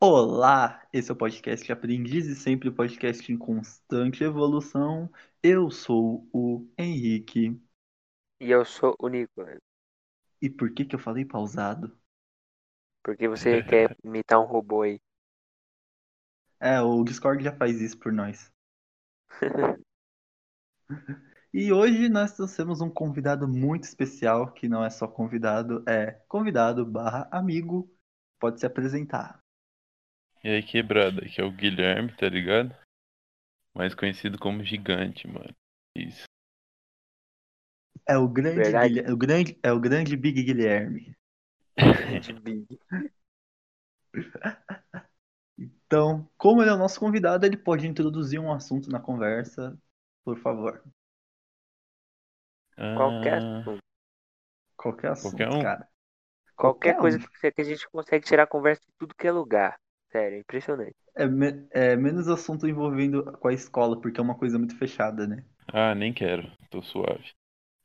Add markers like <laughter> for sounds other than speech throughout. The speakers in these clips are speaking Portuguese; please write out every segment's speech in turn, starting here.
Olá, esse é o podcast Aprendiz e Sempre, podcast em constante evolução. Eu sou o Henrique. E eu sou o Nicolas. E por que que eu falei pausado? Porque você quer <laughs> imitar um robô aí. É, o Discord já faz isso por nós. <laughs> E hoje nós trouxemos um convidado muito especial, que não é só convidado, é convidado barra amigo. Pode se apresentar. E aí, quebrada, aqui é o Guilherme, tá ligado? Mais conhecido como Gigante, mano. Isso. É o grande, Verdade. Guilher- o grande, é o grande Big Guilherme. De <laughs> Big. <laughs> Então, como ele é o nosso convidado, ele pode introduzir um assunto na conversa, por favor. Qualquer Ah, assunto. Qualquer assunto, Qualquer um? cara. Qualquer Qualquer coisa um. que você- que a gente consegue tirar conversa de tudo que é lugar. Sério, é impressionante. É, me- é menos assunto envolvendo com a escola, porque é uma coisa muito fechada, né? ah, nem quero, tô suave.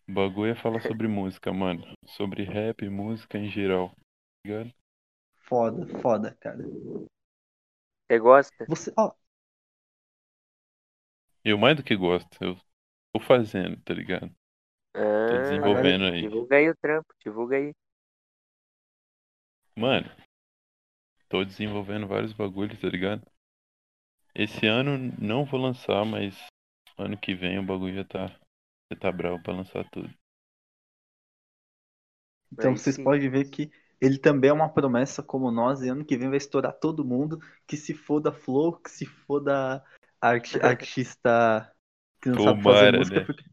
O bagulho é falar <laughs> sobre música, mano. Sobre rap, música em geral. Tá ligado? Foda, foda, cara. Você gosta? Você, ó, Eu mais do que gosto, eu tô fazendo, tá ligado? Tô Ah, desenvolvendo aí. divulga aí o trampo, divulga aí. Mano, tô desenvolvendo vários bagulhos, tá ligado? Esse ano não vou lançar, mas ano que vem o bagulho já tá, já tá bravo pra lançar tudo. então vocês sim. podem ver que ele também é uma promessa como nós, e ano que vem vai estourar todo mundo, que se foda Flow, que se foda arti- <laughs> artista que não sabe fazer Tomara, música, né? porque...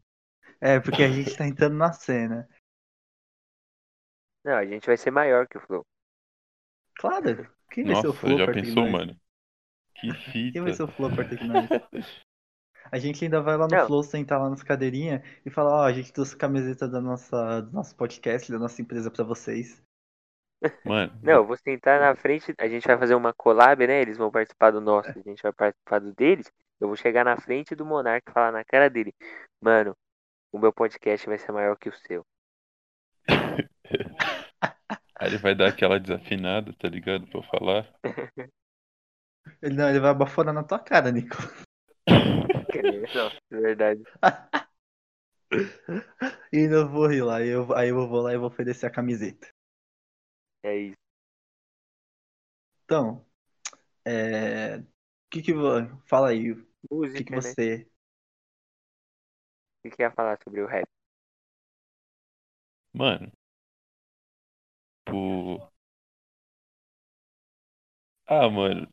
É, porque a gente tá entrando na cena. Não, a gente vai ser maior que o Flow. Claro, quem vai ser o Nossa, Flow já perto de pensou, nós? mano? Que <laughs> Quem vai ser fita. o Flow perto de nós? A gente ainda vai lá no Não. Flow sentar lá nas cadeirinhas e falar, ó, a gente trouxe camiseta da nossa, do nosso podcast, da nossa empresa pra vocês. Mano, Não, eu vou sentar na frente, a gente vai fazer uma collab, né? Eles vão participar do nosso, a gente vai participar do deles. Eu vou chegar na frente do Monark e falar na cara dele, mano, o meu podcast vai ser maior que o seu. <laughs> aí ele vai dar aquela desafinada, tá ligado? Pra eu falar. <laughs> Ele, não, ele vai baforar na tua cara, Nico. Não, <laughs> é verdade. E eu vou rir lá, eu, aí eu vou lá e vou oferecer a camiseta. É isso. Então, é... O que que Fala aí, o Música, que que né? você... O que que ia falar sobre o rap? Mano. O. Ah, mano.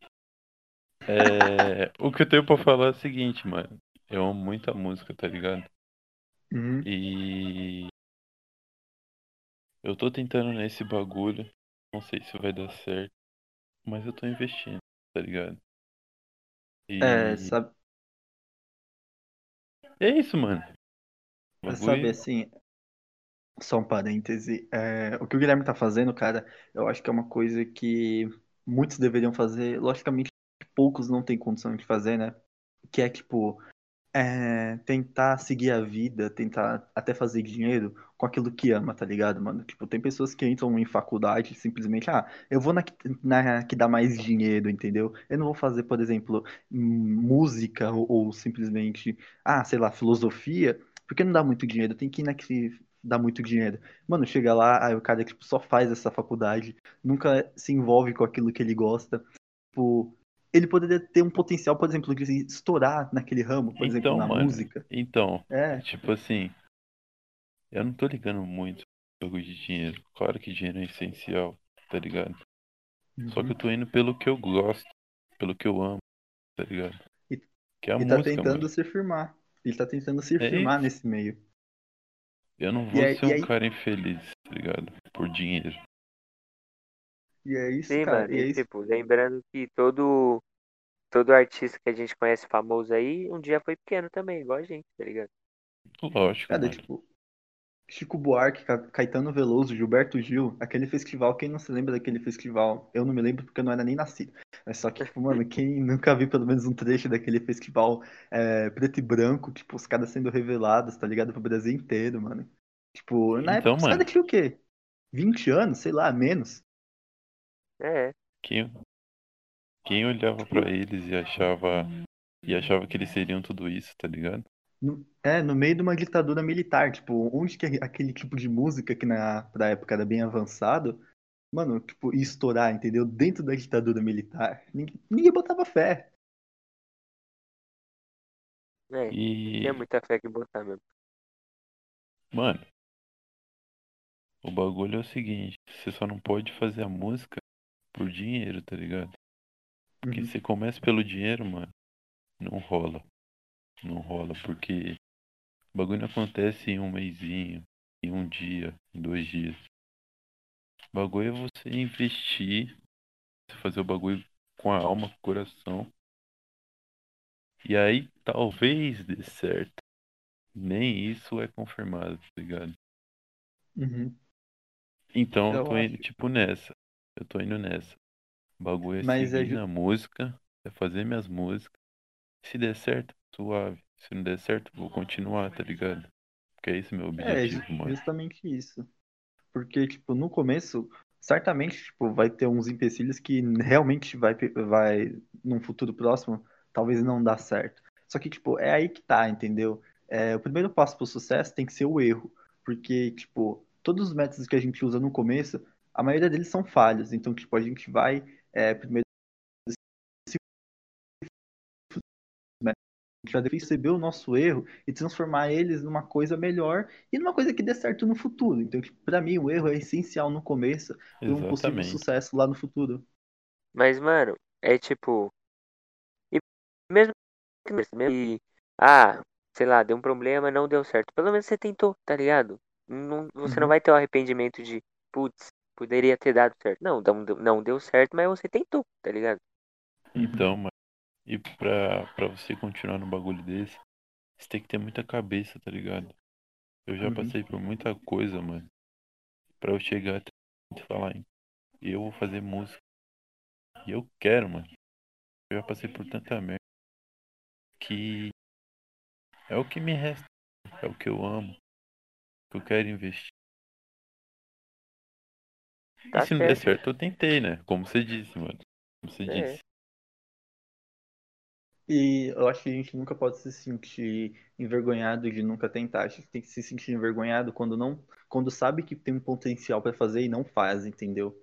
É... o que eu tenho pra falar é o seguinte, mano. Eu amo muita música, tá ligado? Uhum. E. Eu tô tentando nesse bagulho. Não sei se vai dar certo. Mas eu tô investindo, tá ligado? E É, sabe, é isso, mano. O sabe bagulho- assim, só um parêntese, é, o que o Guilherme tá fazendo, cara, eu acho que é uma coisa que muitos deveriam fazer, logicamente poucos não têm condição de fazer, né? Que é tipo, é, tentar seguir a vida, tentar até fazer dinheiro com aquilo que ama, tá ligado, mano? Tipo, tem pessoas que entram em faculdade e simplesmente, ah, eu vou na que, na que dá mais dinheiro, entendeu? Eu não vou fazer, por exemplo, música ou, ou simplesmente, ah, sei lá, filosofia, porque não dá muito dinheiro, tem que ir na que dá muito dinheiro. Mano, chega lá, aí o cara tipo, só faz essa faculdade, nunca se envolve com aquilo que ele gosta. Tipo, ele poderia ter um potencial, por exemplo, de estourar naquele ramo, por exemplo, Então, na mano. música. Então, É, tipo assim. Eu não tô ligando muito bagulho de dinheiro. Claro que dinheiro é essencial, tá ligado? Só que eu tô indo pelo que eu gosto, pelo que eu amo, tá ligado? E- Que é a ele tá música, tentando mano. se firmar. Ele tá tentando se É firmar isso. nesse meio. Eu não vou aí- ser e um aí- cara infeliz, tá ligado? Por dinheiro. E é isso, Sim, cara. mano. E é E, isso. tipo, lembrando que todo, todo artista que a gente conhece famoso aí, um dia foi pequeno também, igual a gente, tá ligado? Lógico, Cara, mano. tipo, Chico Buarque, Ca- Caetano Veloso, Gilberto Gil, aquele festival, quem não se lembra daquele festival? Eu não me lembro porque eu não era nem nascido. Mas só que, tipo, mano, quem <laughs> nunca viu pelo menos um trecho daquele festival é, preto e branco, tipo, os caras sendo revelados, tá ligado? Pro Brasil inteiro, mano. Tipo, na Então, época os mano. caras tinham o quê? 20 anos, sei lá, menos. É, Quem, quem olhava pra eles e achava e achava que eles seriam tudo isso, tá ligado? No, é, no meio de uma ditadura militar, tipo, onde que aquele tipo de música que na pra época era bem avançado, mano, tipo, ia estourar, entendeu? Dentro da ditadura militar. Ninguém, ninguém botava fé. é. E, Tinha muita fé que botar mesmo. mano, o bagulho é o seguinte, você só não pode fazer a música por dinheiro, tá ligado? Porque Uhum. você começa pelo dinheiro, mano, não rola. Não rola, porque o bagulho não acontece em um mêsinho, em um dia, em dois dias. O bagulho é você investir, você fazer o bagulho com a alma, com o coração. E aí talvez dê certo. Nem isso é confirmado, tá ligado? Uhum. Então eu Eu tô indo tipo nessa. Eu tô indo nessa. O bagulho é Mas é seguir ju- na música, é fazer minhas músicas. Se der certo, suave. Se não der certo, vou continuar, tá ligado? Porque é esse meu É, objetivo, mano. justamente isso. Porque, tipo, no começo, certamente, tipo, vai ter uns empecilhos que realmente vai, vai, num futuro próximo, talvez não dá certo. Só que, tipo, é aí que tá, entendeu? É, o primeiro passo pro sucesso tem que ser o erro. Porque, tipo, todos os métodos que a gente usa no começo, a maioria deles são falhos. Então, tipo, a gente vai, é, primeiro gente vai perceber o nosso erro e transformar eles numa coisa melhor e numa coisa que dê certo no futuro. Então, para mim, o erro é essencial no começo para um possível sucesso lá no futuro. Mas, mano, é tipo. E mesmo que ah, sei lá, deu um problema, não deu certo. Pelo menos você tentou, tá ligado? Não, você não Uhum. vai ter o arrependimento de, putz, poderia ter dado certo. Não, não, deu- não deu certo, mas você tentou, tá ligado? Então, mano. E pra, pra você continuar no bagulho desse, você tem que ter muita cabeça, tá ligado? Eu já Uhum. passei por muita coisa, mano. Pra eu chegar até e falar, "Hein, eu vou fazer música. E eu quero, mano. Eu já passei por tanta merda que é o que me resta. É o que eu amo. Que eu quero investir. Tá e se não der certo. certo, eu tentei, né? Como você disse, mano. Como você É. disse. E eu acho que a gente nunca pode se sentir envergonhado de nunca tentar. A gente tem que se sentir envergonhado quando não, quando sabe que tem um potencial para fazer e não faz, entendeu?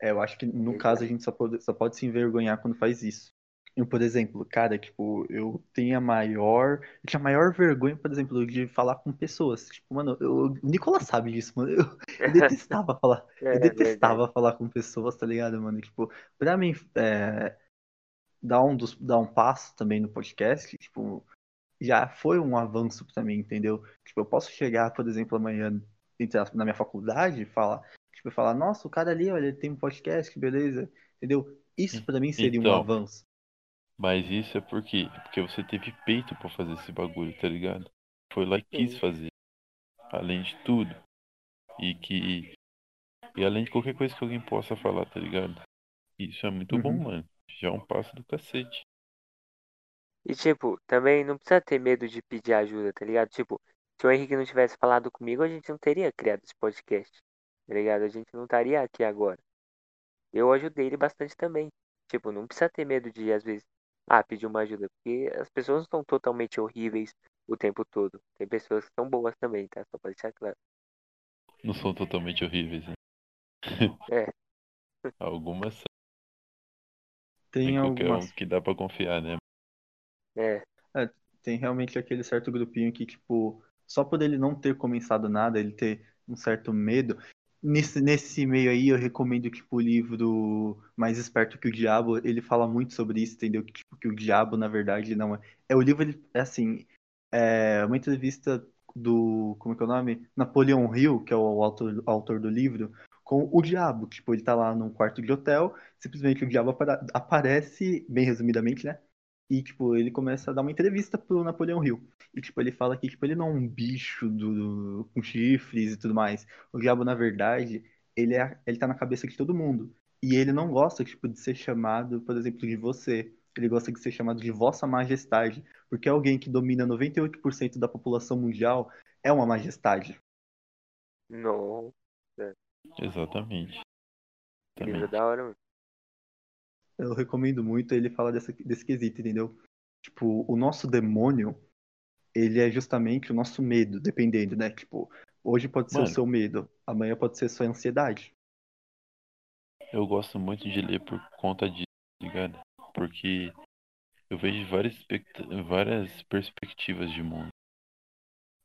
É, eu acho que no caso a gente só pode, só pode se envergonhar quando faz isso. Eu, por exemplo, cara, tipo, eu tenho a maior. Eu tinha a maior vergonha, por exemplo, de falar com pessoas. Tipo, mano, eu, o Nicolas sabe disso, mano. Eu, eu <laughs> detestava falar. É Eu detestava falar com pessoas, tá ligado, mano? Tipo, pra mim, é, dar um, dos, dar um passo também no podcast, tipo, já foi um avanço pra mim, entendeu? Tipo, eu posso chegar, por exemplo, amanhã na minha faculdade e falar, tipo, falar, nossa, o cara ali, olha, ele tem um podcast, que beleza, entendeu? Isso pra mim seria um Então. avanço. Mas isso é por quê? Porque você teve peito pra fazer esse bagulho, tá ligado? Foi lá e quis fazer. Além de tudo. E que. E além de qualquer coisa que alguém possa falar, tá ligado? Isso é muito bom, Uhum. mano. Já é um passo do cacete. E tipo, também não precisa ter medo de pedir ajuda, tá ligado? Tipo, se o Henrique não tivesse falado comigo, a gente não teria criado esse podcast, tá ligado? A gente não estaria aqui agora. Eu ajudei ele bastante também. Tipo, não precisa ter medo de, às vezes, ah, pedir uma ajuda, porque as pessoas não estão totalmente horríveis o tempo todo. Tem pessoas que são boas também, tá? Só pra deixar claro. Não são totalmente horríveis, né? É. <laughs> Algumas são. Tem Tem qualquer algumas um que dá pra confiar, né? É, tem realmente aquele certo grupinho que, tipo, só por ele não ter começado nada, ele ter um certo medo. Nesse, nesse meio aí, eu recomendo, tipo, o livro Mais Esperto que o Diabo, ele fala muito sobre isso, entendeu? Que, tipo, que o diabo, na verdade, não é... É o livro, ele, é assim, é uma entrevista do, como é que é o nome? Napoleão Hill, que é o autor, autor do livro, com o diabo. Tipo, ele tá lá num quarto de hotel, simplesmente o diabo aparece, bem resumidamente, né? E, tipo, ele começa a dar uma entrevista pro Napoleão Hill. E, tipo, ele fala que, tipo, ele não é um bicho do, com chifres e tudo mais. O diabo, na verdade, ele, é, ele tá na cabeça de todo mundo. E ele não gosta, tipo, de ser chamado, por exemplo, de você. Ele gosta de ser chamado de Vossa Majestade. Porque alguém que domina 98% da população mundial é uma majestade. não. Exatamente. Livro é Também. da hora, mano. Eu recomendo muito ele falar dessa, desse quesito, entendeu? Tipo, o nosso demônio, ele é justamente o nosso medo, dependendo, né? Tipo, hoje pode ser Mano. o seu medo, amanhã pode ser a sua ansiedade. Eu gosto muito de ler por conta disso, tá ligado? Porque eu vejo várias, expect- várias perspectivas de mundo.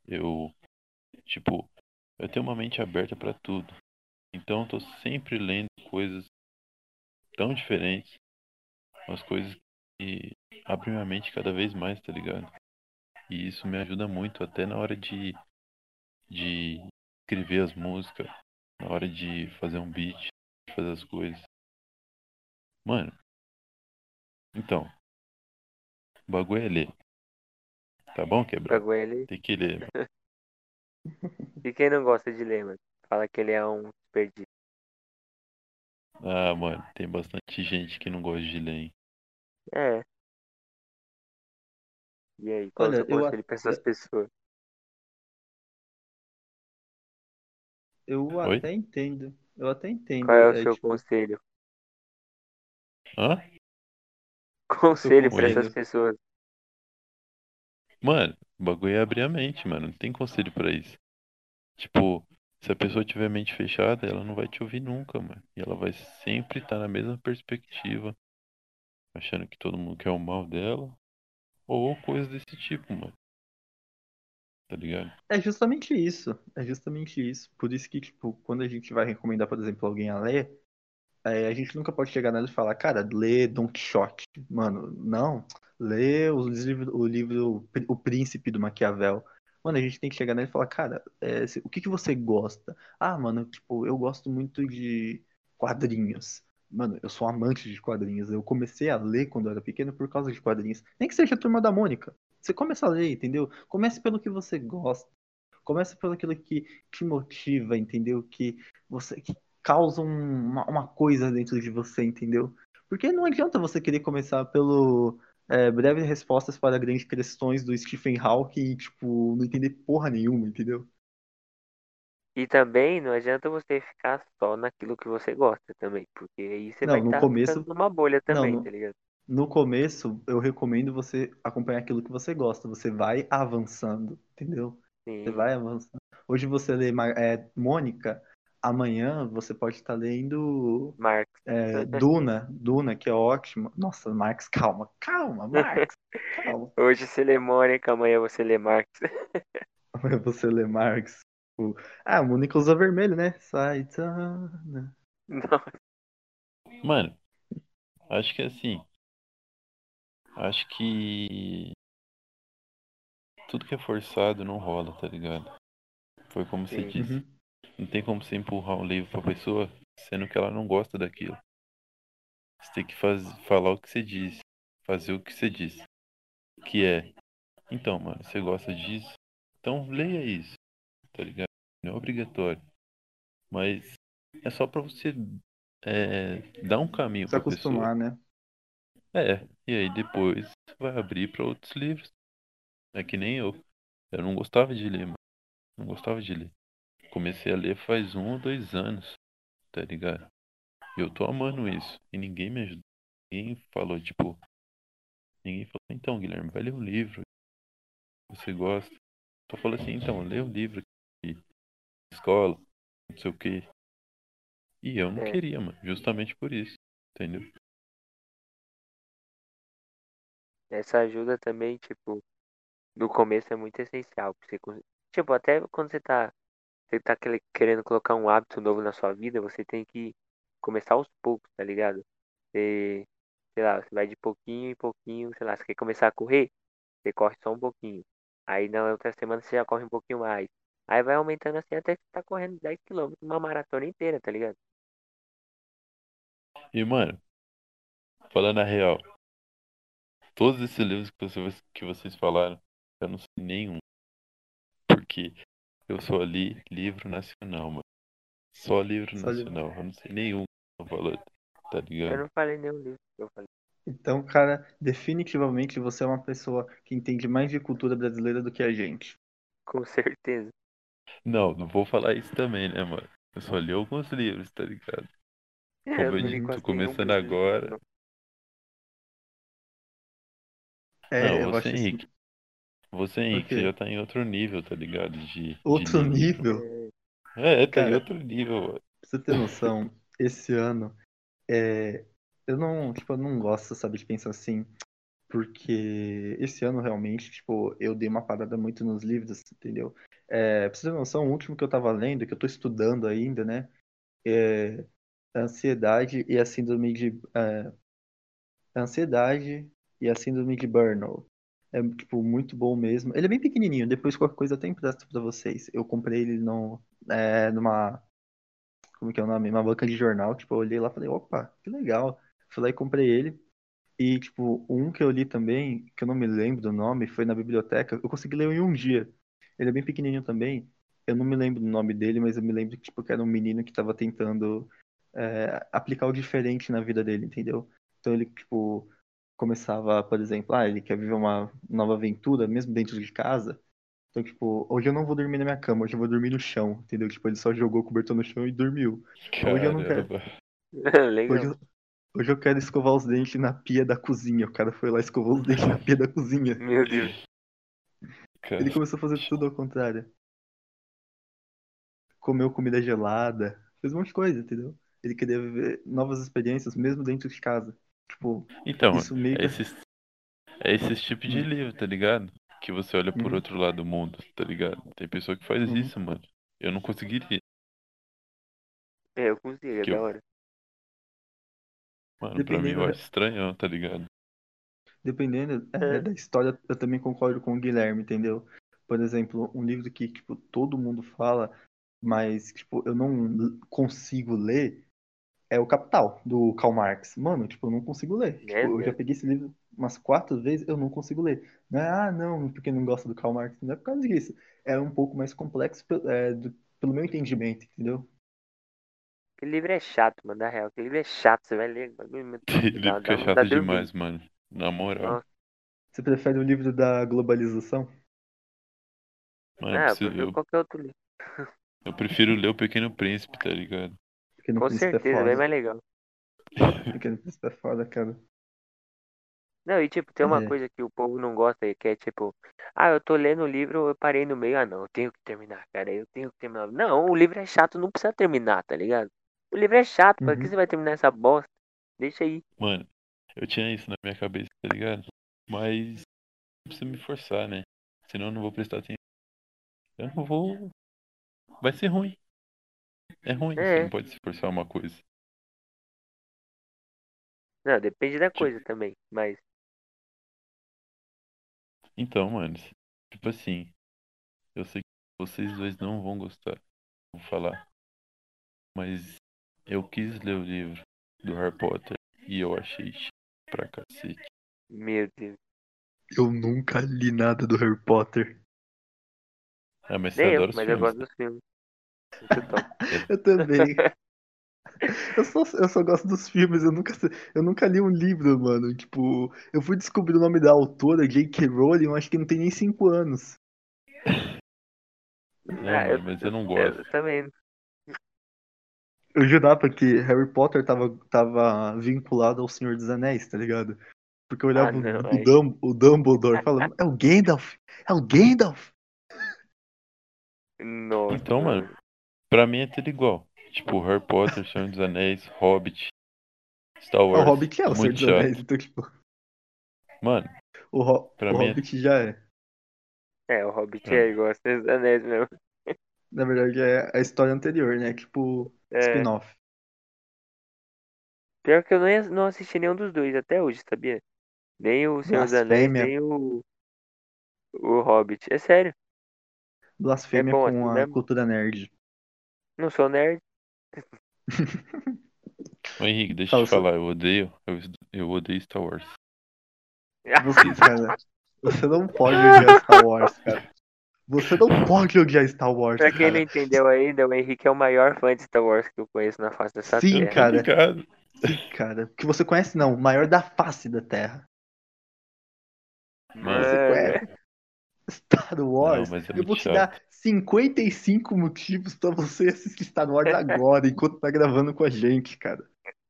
Eu, tipo, eu tenho uma mente aberta pra tudo. Então eu tô sempre lendo coisas tão diferentes, umas coisas que abrem minha mente cada vez mais, tá ligado? E isso me ajuda muito, até na hora de, de escrever as músicas, na hora de fazer um beat, fazer as coisas. Mano, então, o bagulho é ler. Tá bom, quebra? Bagulho ele. Tem que ler. mano. <laughs> E quem não gosta de ler, mano? Fala que ele é um desperdício. Ah, mano, tem bastante gente que não gosta de ler, hein? É. E aí, qual Olha, é o seu eu conselho pra essas pessoas? Eu Oi? até entendo. Eu até entendo. Qual é o é, seu tipo, conselho? Hã? Conselho pra conselho. essas pessoas. Mano, o bagulho é abrir a mente, mano. Não tem conselho pra isso. Tipo, se a pessoa tiver mente fechada, ela não vai te ouvir nunca, mano. E ela vai sempre estar na mesma perspectiva, achando que todo mundo quer o mal dela. Ou coisas desse tipo, mano. Tá ligado? É justamente isso. É justamente isso. Por isso que, tipo, quando a gente vai recomendar, por exemplo, alguém a ler, é, a gente nunca pode chegar nela e falar, cara, lê Don Quixote. Mano, não. Lê o livro O Príncipe do Maquiavel. Mano, a gente tem que chegar nela e falar, cara, é, se- o que que você gosta? Ah, mano, tipo, eu gosto muito de quadrinhos. Mano, eu sou amante de quadrinhos. Eu comecei a ler quando eu era pequeno por causa de quadrinhos. Nem que seja a Turma da Mônica. Você começa a ler, entendeu? Comece pelo que você gosta. Comece pelo aquilo que te motiva, entendeu? Que você que causa um- uma, uma coisa dentro de você, entendeu? Porque não adianta você querer começar pelo é, breves respostas para grandes questões do Stephen Hawking e, tipo, não entender porra nenhuma, entendeu? E também não adianta você ficar só naquilo que você gosta também. Porque aí você Não, vai no estar começo- ficando numa bolha Não, também, no- tá ligado? No começo, eu recomendo você acompanhar aquilo que você gosta. Você vai avançando, entendeu? Sim. Você vai avançando. Hoje você lê é, Mônica, amanhã você pode estar lendo Marx. é, Duna, Duna, que é ótimo. Nossa, Marx, calma, calma, Marx, <laughs> calma. Hoje você lê Mônica, amanhã você lê Marx. <laughs> Amanhã você lê Marx. O- Ah, Mônica usa vermelho, né? Saitana. Mano, acho que assim. Acho que. Tudo que é forçado não rola, tá ligado? Foi como você Sim. disse. Uhum. Não tem como você empurrar um livro pra pessoa sendo que ela não gosta daquilo. Você tem que faz... falar o que você disse. Fazer o que você disse. Que é. Então, mano, você gosta disso? Então leia isso. Tá ligado? Não é obrigatório. Mas é só pra você é, dar um caminho Se pra pessoa. acostumar, né? É, e aí depois vai abrir pra outros livros. É que nem eu. Eu não gostava de ler, mano. Não gostava de ler. Comecei a ler faz um ou dois anos, tá ligado? E eu tô amando isso. E ninguém me ajudou. Ninguém falou, tipo. Ninguém falou, então, Guilherme, vai ler um livro. Você gosta. Só falou assim, então, lê um livro de escola, não sei o quê. E eu não É. queria, mano. Justamente por isso. Entendeu? essa ajuda também, tipo, no começo é muito essencial. você Tipo, até quando você tá, você tá querendo colocar um hábito novo na sua vida, você tem que começar aos poucos, tá ligado? Você, sei lá, você vai de pouquinho em pouquinho, sei lá, você quer começar a correr, você corre só um pouquinho. Aí na outra semana você já corre um pouquinho mais. Aí vai aumentando assim até que você tá correndo 10 km, uma maratona inteira, tá ligado? E, mano, falando a real, todos esses livros que vocês, que vocês falaram, eu não sei nenhum. Porque eu só li livro nacional, mano. Só livro Só livro. nacional. Eu não sei nenhum eu falando, tá Eu ligado? não falei nenhum livro que eu falei. Então, cara, definitivamente você é uma pessoa que entende mais de cultura brasileira do que a gente. Com certeza. Não, não vou falar isso também, né, mano? Eu só li alguns livros, tá ligado? É, Como eu eu quase tô começando eu agora. É, Não, eu você, acho isso. Você, Henrique, você já tá em outro nível, tá ligado? De, de Outro ler livro. nível? É, É, tá em outro nível, mano. pra você ter noção, <laughs> esse ano, é, eu não, tipo, eu não gosto, sabe, de pensar assim, porque esse ano realmente, tipo, eu dei uma parada muito nos livros, entendeu? É, pra você ter noção, o último que eu tava lendo, que eu tô estudando ainda, né, é a ansiedade e a síndrome de, é, a ansiedade e a síndrome de burnout. É, tipo, muito bom mesmo. Ele é bem pequenininho, depois qualquer coisa eu até empresto pra vocês. Eu comprei ele no, é, numa, como que é o nome? Uma banca de jornal, tipo, eu olhei lá e falei, opa, que legal. Fui lá e comprei ele. E, tipo, um que eu li também, que eu não me lembro do nome, foi na biblioteca, eu consegui ler em um dia. Ele é bem pequenininho também. Eu não me lembro do nome dele, mas eu me lembro que, tipo, que era um menino que tava tentando é, aplicar o diferente na vida dele, entendeu? Então ele, tipo, começava, por exemplo, ah, ele quer viver uma nova aventura, mesmo dentro de casa. Então, tipo, hoje eu não vou dormir na minha cama, hoje eu vou dormir no chão, entendeu? Tipo, ele só jogou o cobertor no chão e dormiu. Hoje eu não quero. Caramba. <laughs> Hoje Legal. eu, hoje eu quero escovar os dentes na pia da cozinha. O cara foi lá e escovou os dentes na pia da cozinha. Meu Deus. Ele começou a fazer tudo ao contrário. Comeu comida gelada, fez um monte de coisa, entendeu? Ele queria viver novas experiências, mesmo dentro de casa. Tipo, Então, isso meio é que. esses, é esses tipos de Hum. livro, tá ligado? Que você olha por Uhum. outro lado do mundo, tá ligado? Tem pessoa que faz Uhum. isso, mano. Eu não conseguiria. É, eu consigo, é Que da eu- hora. Mano, pra mim Dependendo eu da- acho estranhão, tá ligado? Dependendo é, É. da história, eu também concordo com o Guilherme, entendeu? Por exemplo, um livro que, tipo, todo mundo fala, mas, tipo, eu não consigo ler, é O Capital, do Karl Marx. Mano, tipo, eu não consigo ler. Tipo, É, eu já peguei esse livro umas quatro vezes, eu não consigo ler. Não é, ah, não, porque não gosta do Karl Marx. Não é por causa disso. É um pouco mais complexo é, do- pelo meu entendimento, entendeu? Aquele livro é chato, mano, na real. Aquele livro é chato, você vai ler. Aquele Dá, livro que é chato demais, mano. Na moral. Nossa. Você prefere o livro da globalização? Mano, eu, Ah, eu eu- qualquer outro livro. eu prefiro ler O Pequeno Príncipe, tá ligado? Pequeno Com Príncipe é certeza, é bem mais legal. Pequeno Príncipe é foda, cara. Não, e tipo, tem uma É. coisa que o povo não gosta, que é tipo, ah, eu tô lendo o livro, eu parei no meio, ah não, eu tenho que terminar, cara, eu tenho que terminar. Não, o livro é chato, não precisa terminar, tá ligado? O livro é chato, pra que Uhum. você vai terminar essa bosta? Deixa aí. Mano, eu tinha isso na minha cabeça, tá ligado? Mas não precisa me forçar, né? Senão eu não vou prestar atenção. Eu não vou. Vai ser ruim. É ruim, você É. não pode se forçar uma coisa. Não, depende da Tipo- coisa também, mas Então, mano, tipo assim, eu sei que vocês dois não vão gostar, vou falar. Mas eu quis ler o livro do Harry Potter e eu achei pra cacete. meu Deus. Eu nunca li nada do Harry Potter. Ah, mas você Nem eu, adora os mas eu filmes. gosto dos filmes. Top. <laughs> Eu também. Eu só, eu só gosto dos filmes, eu nunca, eu nunca li um livro, mano. Tipo, eu fui descobrir o nome da autora, J.K. Rowling, eu acho que não tem nem 5 anos. Não, Ah, mano, mas eu não gosto. Eu também. Eu jurava que Harry Potter tava, tava vinculado ao Senhor dos Anéis, tá ligado? Porque eu olhava Ah, não, o, Dum- o Dumbledore falando, é o Gandalf! É o Gandalf! Nossa. Então, mano, pra mim é tudo igual. Tipo, Harry Potter, Senhor dos Anéis, Hobbit, Star O Wars. Hobbit é o Senhor muito dos. Anéis, então, tipo, Mano, o, Ho- Pra o mim é- Hobbit já é. É, o Hobbit É. é igual a Senhor dos Anéis mesmo. Na verdade, é a história anterior, né? Tipo, É. spin-off. Pior que eu não, ia- não assisti nenhum dos dois até hoje, sabia? Nem o Senhor dos Anéis, nem o. O Hobbit. É sério. Blasfêmia É bom com assim a mesmo? cultura nerd. Não sou nerd. ô Henrique, deixa eu te falar, eu odeio, eu, eu odeio Star Wars. <laughs> Você, cara, você não pode odiar Star Wars, cara. Você não pode odiar Star Wars, Pra quem cara. não entendeu ainda, o Henrique é o maior fã de Star Wars que eu conheço na face dessa Sim, terra. cara. Obrigado. Sim, cara. Que você conhece, não. O maior da face da Terra. Mano, Você conhece Star Wars? Não, mas é eu vou te chato. dar 55 motivos pra você assistir Star Wars agora, enquanto tá gravando com a gente, cara.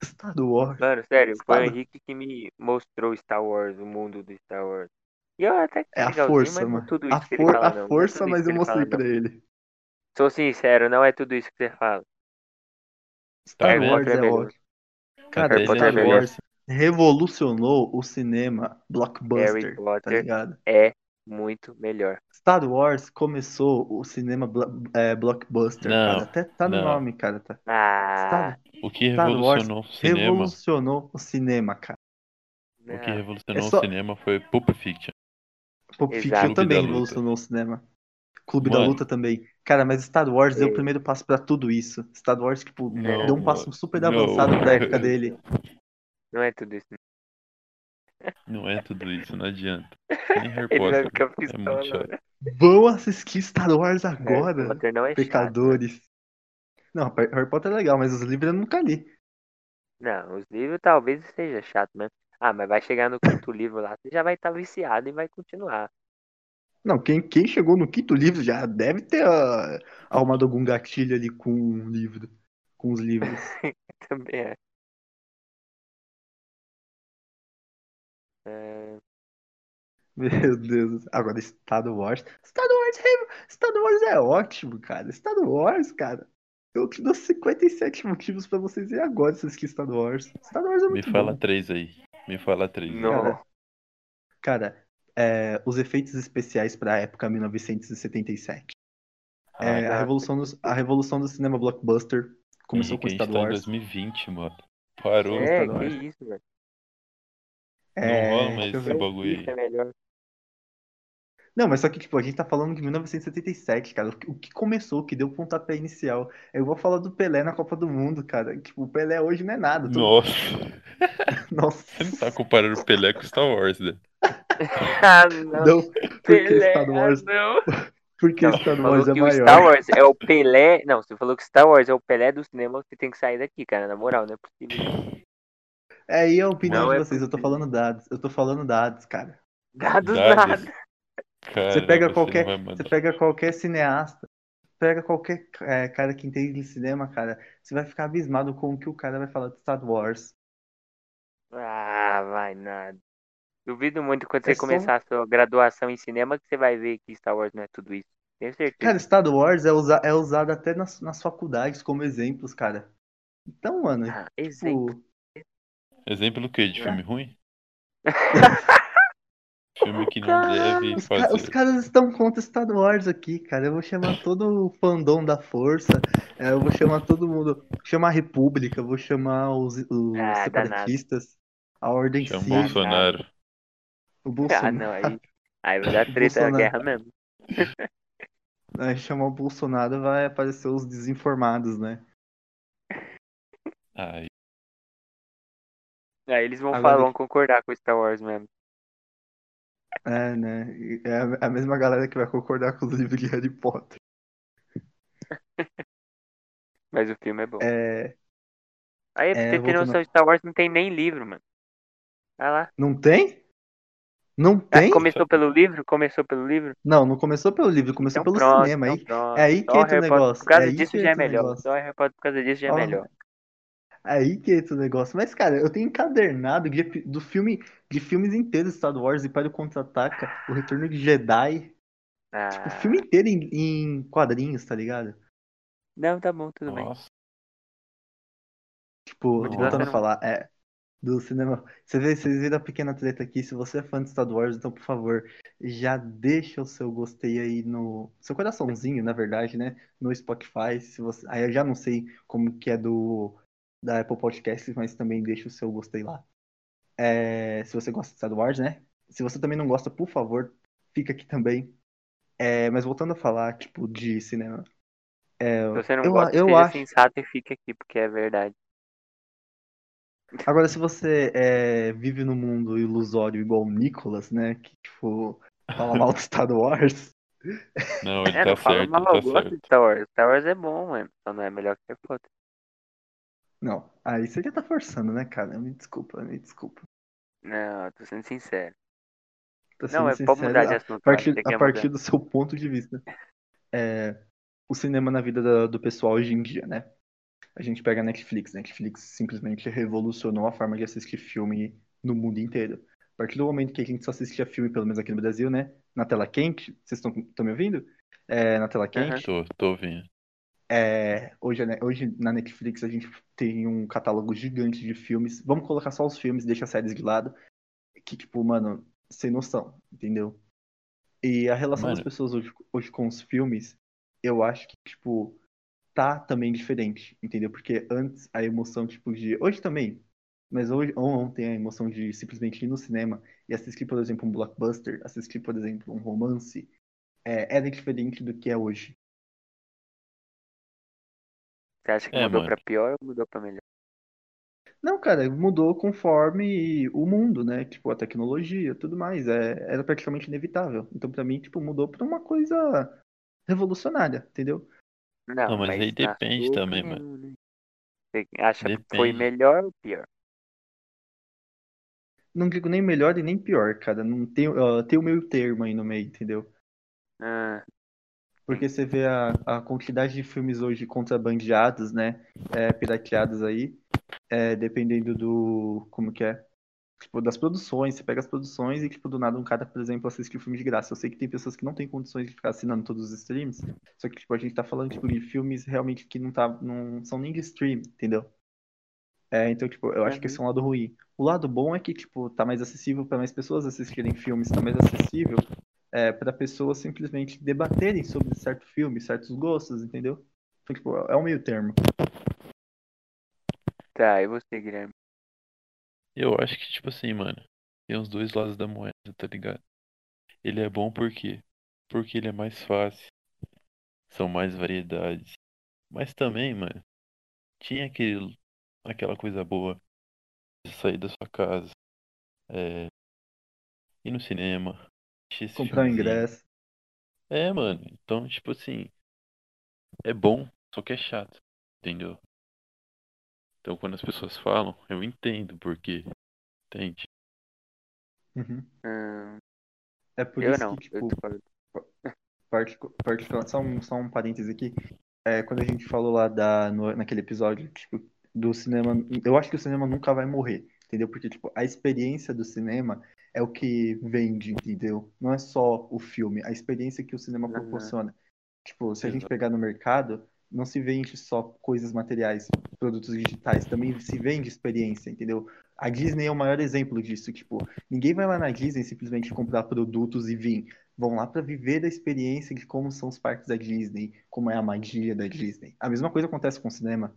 Star Wars. Mano, sério, foi o Star- Henrique que me mostrou Star Wars, o mundo do Star Wars. E eu até que É a força, é mano. tudo A, for- fala, a é força, mas eu mostrei fala, pra não. ele. Sou sincero, não é tudo isso que você fala. Star Harry Wars Potter é é melhor. ótimo. Cara, Star é. Wars revolucionou o cinema blockbuster, Harry tá ligado? é muito melhor. Star Wars começou o cinema blo- é, blockbuster, Não, cara. Até tá no não. nome, cara. Tá. Ah, Star, O que Star Wars revolucionou o cinema, revolucionou o cinema, cara. o que não. revolucionou É só- o cinema foi Pulp Fiction. Pulp Exato. Fiction Clube também da revolucionou o cinema. Clube da Mano. Luta também. Cara, mas Star Wars deu o primeiro passo pra tudo isso. Star Wars, tipo, Não, deu um passo super não. avançado pra época <laughs> dele. Não é tudo isso. Não é tudo isso, não adianta. Nem Harry Ele vai Potter. ficar É pistola, muito chato. né? Vão assistir Star Wars Harry agora, Potter não é chato. pecadores. Não, Harry Potter é legal, mas os livros eu nunca li. Não, os livros talvez seja chato mesmo. Ah, mas vai chegar no quinto <laughs> livro lá, você já vai estar viciado e vai continuar. Não, quem, quem chegou no quinto livro já deve ter ah, arrumado algum gatilho ali com um livro. Com os livros. <laughs> Também é. É, <laughs> Meu Deus. Agora, Star Wars. Star Wars é, Star Wars é ótimo, cara. Star Wars, cara. Eu te dou 57 motivos pra vocês irem agora assistir Star Wars. Star Wars é Me muito fala bom. três aí. Me fala três. Não. Cara, cara é, os efeitos especiais pra época 1977. Ah, É, a, tá. revolução do, a revolução do cinema blockbuster começou Henrique, com a gente Star tá em Wars. 2020, mano. Parou. é, Star Wars. que isso, velho. É, Não rola mais deixa eu esse bagulho é aí. melhor. Não, mas só que, tipo, a gente tá falando de 1977, cara. O que, que começou, o que deu o pontapé inicial. Eu vou falar do Pelé na Copa do Mundo, cara. Tipo, o Pelé hoje não é nada. Todo- Nossa, <laughs> Nossa. você não tá comparando o Pelé com Star Wars, né? <laughs> ah, não. Não, porque Pelé, Star Wars, não. porque Não, Star falou Wars é que o maior. Star Wars é o Pelé. Não, você falou que Star Wars é o Pelé do cinema, você tem que sair daqui, cara. Na moral, não é possível. É aí a opinião Não de é vocês. Eu tô falando dados. Eu tô falando dados, cara. Dados Dados. nada. Cara, Você pega qualquer, você pega qualquer cineasta, pega qualquer é, cara que entende de cinema, cara, você vai ficar abismado com o que o cara vai falar de Star Wars. Ah, vai nada. Duvido muito quando É você só- começar a sua graduação em cinema que você vai ver que Star Wars não é tudo isso. Tenho certeza. Cara, Star Wars é, usa, é usado até nas, nas faculdades como exemplos, cara. Então, mano, Ah, tipo, Exemplo do quê? De É. filme ruim? <laughs> filme que não deve os, ca- fazer. os caras estão contra Star Wars aqui, cara. Eu vou chamar todo o fandom da força, é, eu vou chamar todo mundo, chamar a República, vou chamar os, os Ah, separatistas, a Ordem Chama o Cívica, Bolsonaro. o Ah, Bolsonaro. não, aí, aí vai dar <laughs> treta a Bolsonaro. guerra mesmo. <laughs> Aí chamar o Bolsonaro vai aparecer os desinformados, né? Ai, Aí eles vão Agora- falar, vão concordar com Star Wars mesmo. É, né? E É a- mesma galera que vai concordar com os livros de Harry Potter. <laughs> Mas o filme é bom. É, Aí, pra é, você ter noção, Star Wars não tem nem livro, mano. Vai lá. não tem? Não Ah, tem? começou pelo livro? Começou pelo livro? Não, não começou pelo livro, começou Então pelo pronto, cinema. então Aí, pronto. é aí que entra o negócio. Por causa é disso já é melhor. Só Harry Potter por causa disso já é melhor. Aí que entra o negócio. Mas, cara, eu tenho encadernado de, do filme, de filmes inteiros de Star Wars, Império Contra-Ataca, O Retorno de Jedi. Ah, Tipo, o filme inteiro em, em quadrinhos, tá ligado? Não, tá bom, tudo bem. nossa. Tipo, Continua voltando a falar, é. Do cinema. Você vê, vocês viram a pequena treta aqui. Se você é fã de Star Wars, então, por favor, já deixa o seu gostei aí no. Seu coraçãozinho, na verdade, né? No Spotify. Se você... Aí eu já não sei como que é do. Da Apple Podcasts, mas também deixa o seu gostei lá. É, se você gosta de Star Wars, né? Se você também não gosta, por favor, fica aqui também. É, mas voltando a falar, tipo, de cinema. É, Se você não eu, gosta, eu seja acho. sensato e fique aqui, porque é verdade. Agora, se você é, vive no mundo ilusório igual o Nicolas, né? Que, tipo, fala mal de <laughs> Star Wars. Não, <laughs> ele É, tá não fala certo, mal, ele eu tá gosto certo. de Star Wars. Star Wars é bom, mano. Só não é melhor que Harry Potter. Não, aí você já tá forçando, né, cara? Me desculpa, me desculpa. Não, eu tô sendo sincero. Tô Não, sendo é pode sincero, mudar de a assunto. acho partir, a partir do seu ponto de vista. é, o cinema na vida do, do pessoal hoje em dia, né? A gente pega a Netflix. Netflix simplesmente revolucionou a forma de assistir filme no mundo inteiro. A partir do momento que a gente só assistia filme, pelo menos aqui no Brasil, né? Na tela quente, vocês estão me ouvindo? É, na tela quente. Tô, tô ouvindo. É, hoje, né, hoje na Netflix a gente tem um catálogo gigante de filmes. Vamos colocar só os filmes, deixa as séries de lado. Que, tipo, mano, sem noção, entendeu? E a relação Mano. das pessoas hoje, hoje com os filmes, eu acho que, tipo, tá também diferente, entendeu? Porque antes a emoção, tipo, de. Hoje também, mas hoje, ontem a emoção de simplesmente ir no cinema e assistir, por exemplo, um blockbuster, assistir, por exemplo, um romance, é, era diferente do que é hoje. Você acha que É, mudou mano. pra pior ou mudou pra melhor? Não, cara, mudou conforme o mundo, né? Tipo, a tecnologia, tudo mais. É, era praticamente inevitável. Então, pra mim, tipo, mudou pra uma coisa revolucionária, entendeu? Não, Não, mas aí na depende sua também, opinião, né? Você acha que foi Depende. melhor ou pior? Não digo nem melhor e nem pior, cara. Não tem, ó, tem o meio termo aí no meio, entendeu? Ah, Porque você vê a, a quantidade de filmes hoje contrabandeados, né? É, pirateados aí, é, dependendo do. Como que é? Tipo, das produções. Você pega as produções e, tipo, do nada um cara, por exemplo, assiste o filme de graça. Eu sei que tem pessoas que não têm condições de ficar assinando todos os streams. Só que, tipo, a gente tá falando, tipo, de filmes realmente que não, tá, não são nem de stream, entendeu? É, então, tipo, eu acho que esse é um lado ruim. O lado bom é que, tipo, tá mais acessível para mais pessoas assistirem filmes, tá mais acessível é, para pessoas simplesmente debaterem sobre certo filme, certos gostos, entendeu? Então, tipo, é um meio termo. tá, e você, Guilherme? Eu acho que, tipo assim, mano, tem os dois lados da moeda, tá ligado? Ele é bom por quê? Porque ele é mais fácil. São mais variedades. Mas também, mano, tinha aquele, aquela coisa boa de sair da sua casa, é, ir no cinema, Comprar um filmezinho. ingresso. É, mano, então, tipo assim, é bom, só que é chato, entendeu? Então, quando as pessoas falam, eu entendo porque, entende? Uhum. Hum, É por eu isso não, que, eu tipo, discordo. particu- particular, só um, só um parêntese aqui. É, quando a gente falou lá da, no- naquele episódio, tipo, do cinema, eu acho que o cinema nunca vai morrer, entendeu? Porque, tipo, a experiência do cinema é o que vende, entendeu? Não é só o filme, a experiência que o cinema Aham. proporciona. Tipo, se a gente pegar no mercado, não se vende só coisas materiais, produtos digitais, também se vende experiência, entendeu? A Disney é o maior exemplo disso, tipo, ninguém vai lá na Disney simplesmente comprar produtos e vir vão lá para viver a experiência de como são os parques da Disney, como é a magia da Disney. A mesma coisa acontece com o cinema.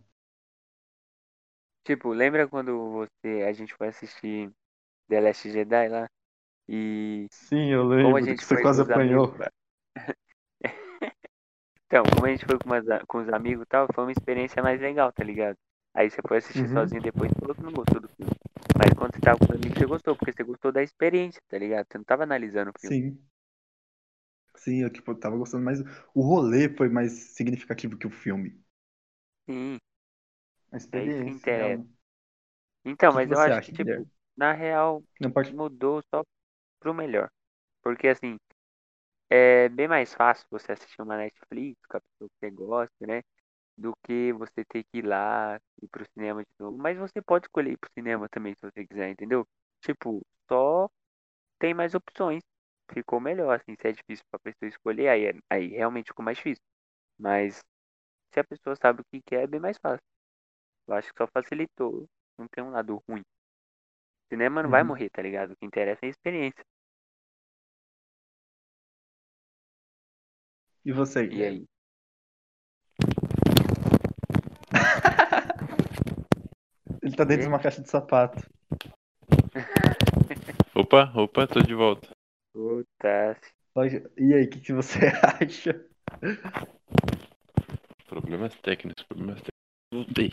Tipo, lembra quando você, a gente foi assistir The Last Jedi lá? E Sim, eu como a gente com os amigos. <laughs> Então, como a gente foi com, umas com os amigos e tal, foi uma experiência mais legal, tá ligado? Aí você foi assistir Uhum. sozinho depois e falou que não gostou do filme. Mas quando você tava com os amigos, você gostou, porque você gostou da experiência, tá ligado? Você não tava analisando o filme. Sim. Sim, eu tipo, tava gostando mais. O rolê foi mais significativo que o filme. Sim. A experiência. interessa. realmente. Então, O que mas que eu acho acha, que, tipo, Guilherme? na real, Não pode. mudou só pro melhor. Porque, assim, é bem mais fácil você assistir uma Netflix com a pessoa que você gosta, né? Do que você ter que ir lá, ir pro cinema de novo. Mas você pode escolher ir pro cinema também, se você quiser, entendeu? Tipo, só tem mais opções. Ficou melhor, assim, se é difícil pra pessoa escolher, aí, é- aí realmente ficou mais difícil. Mas se a pessoa sabe o que quer, é bem mais fácil. Eu acho que só facilitou. Não tem um lado ruim. Cinema não vai Uhum. morrer, tá ligado? O que interessa é a experiência. E você, E aí? <laughs> Ele tá dentro de E? uma caixa de sapato. <laughs> Opa, opa, tô de volta. Puta. E aí, o que, que você <laughs> acha? Problemas técnicos, problemas técnicos. Voltei.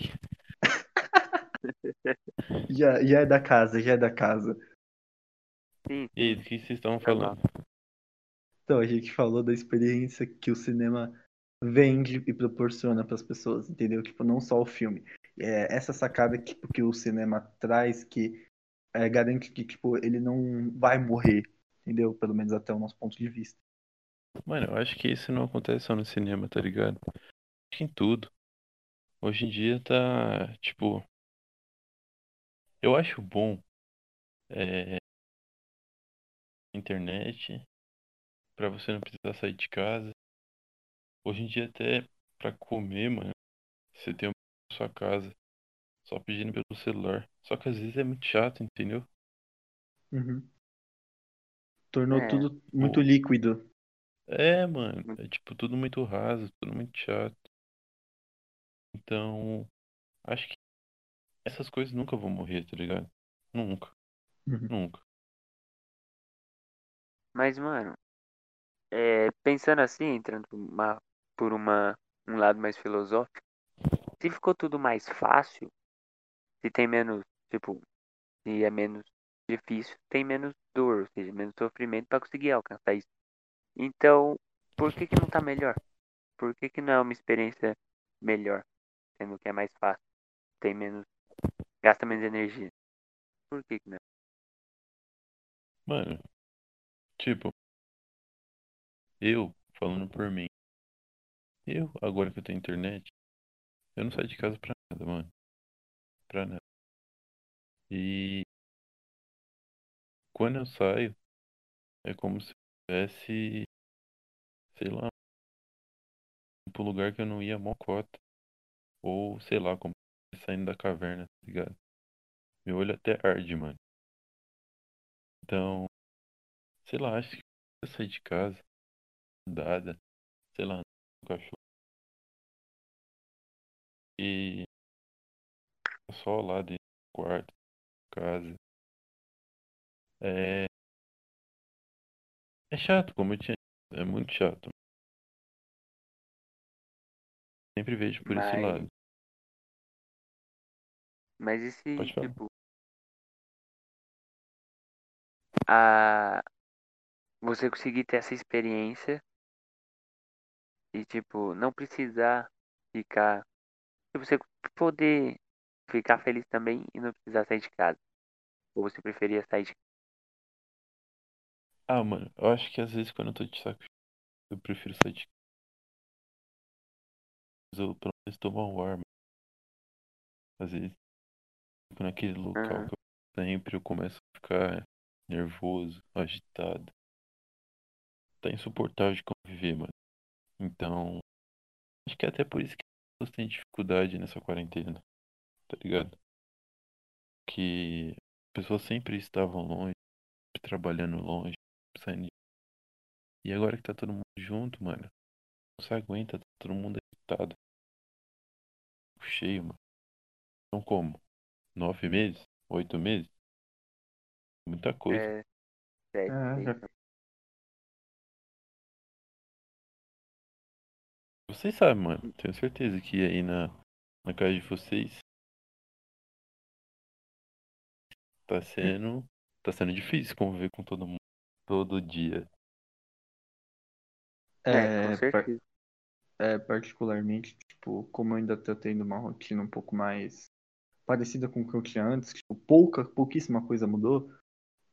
<laughs> Já, já é da casa, já é da casa. Sim, E do que vocês estavam Tá falando? Então, a gente falou da experiência que o cinema vende e proporciona para as pessoas, entendeu? Tipo, não só o filme. É, essa sacada que, que o cinema traz que é, garante que tipo, ele não vai morrer, entendeu? Pelo menos até o nosso ponto de vista. Mano, eu acho que isso não acontece só no cinema, tá ligado? Acho que em tudo. Hoje em dia tá, tipo, eu acho bom é, internet pra você não precisar sair de casa. Hoje em dia até pra comer, mano, você tem uma sua casa só pedindo pelo celular. Só que às vezes é muito chato, entendeu? Uhum. Tornou É, tudo muito Pô, líquido. é, mano, muito- é tipo tudo muito raso, tudo muito chato. Então, acho que essas coisas nunca vão morrer, tá ligado? Nunca, Uhum. nunca. mas, mano, é, pensando assim, entrando por uma, por uma, um lado mais filosófico, se ficou tudo mais fácil, se tem menos, tipo, se é menos difícil, tem menos dor, ou seja, menos sofrimento para conseguir alcançar isso. Então, por que que não tá melhor? Por que que não é uma experiência melhor, sendo que é mais fácil, tem menos, gasta menos energia? Por que que não? Mano, tipo, eu, falando por mim, eu, agora que eu tenho internet, eu não saio de casa pra nada, mano. Pra nada. E quando eu saio, é como se eu tivesse, sei lá, pro lugar que eu não ia mocota. Ou, sei lá, como saindo da caverna, tá ligado? Meu olho até arde, mano. Então, sei lá, acho que eu sair de casa, andada, sei lá, o cachorro. E só lá dentro do quarto, casa. É, é chato, como eu tinha. É muito chato. Sempre vejo por esse Mas, lado. Mas e se, Pode falar. tipo, a, você conseguir ter essa experiência e, tipo, não precisar ficar, e você poder ficar feliz também e não precisar sair de casa? Ou você preferia sair de Ah, mano, eu acho que às vezes quando eu tô de saco eu prefiro sair de casa ou pelo menos tomar um ar, mano. Às vezes, naquele local Aham. que eu sempre eu começo a ficar nervoso, agitado. Tá insuportável de conviver, mano. Então, acho que é até por isso que as pessoas têm dificuldade nessa quarentena, tá ligado? Que as pessoas sempre estavam longe, trabalhando longe, saindo. de- E agora que tá todo mundo junto, mano, não se aguenta, tá todo mundo agitado, cheio, mano. Então como? Nove meses? Oito meses? Muita coisa. é, sete, É, já- Vocês sabem, mano. Tenho certeza que aí na, na casa de vocês tá sendo. Tá sendo difícil conviver com todo mundo todo dia. É, com É, par- certeza. é, particularmente, tipo, como eu ainda tô tendo uma rotina um pouco mais parecida com o que eu tinha antes, tipo, pouca, pouquíssima coisa mudou.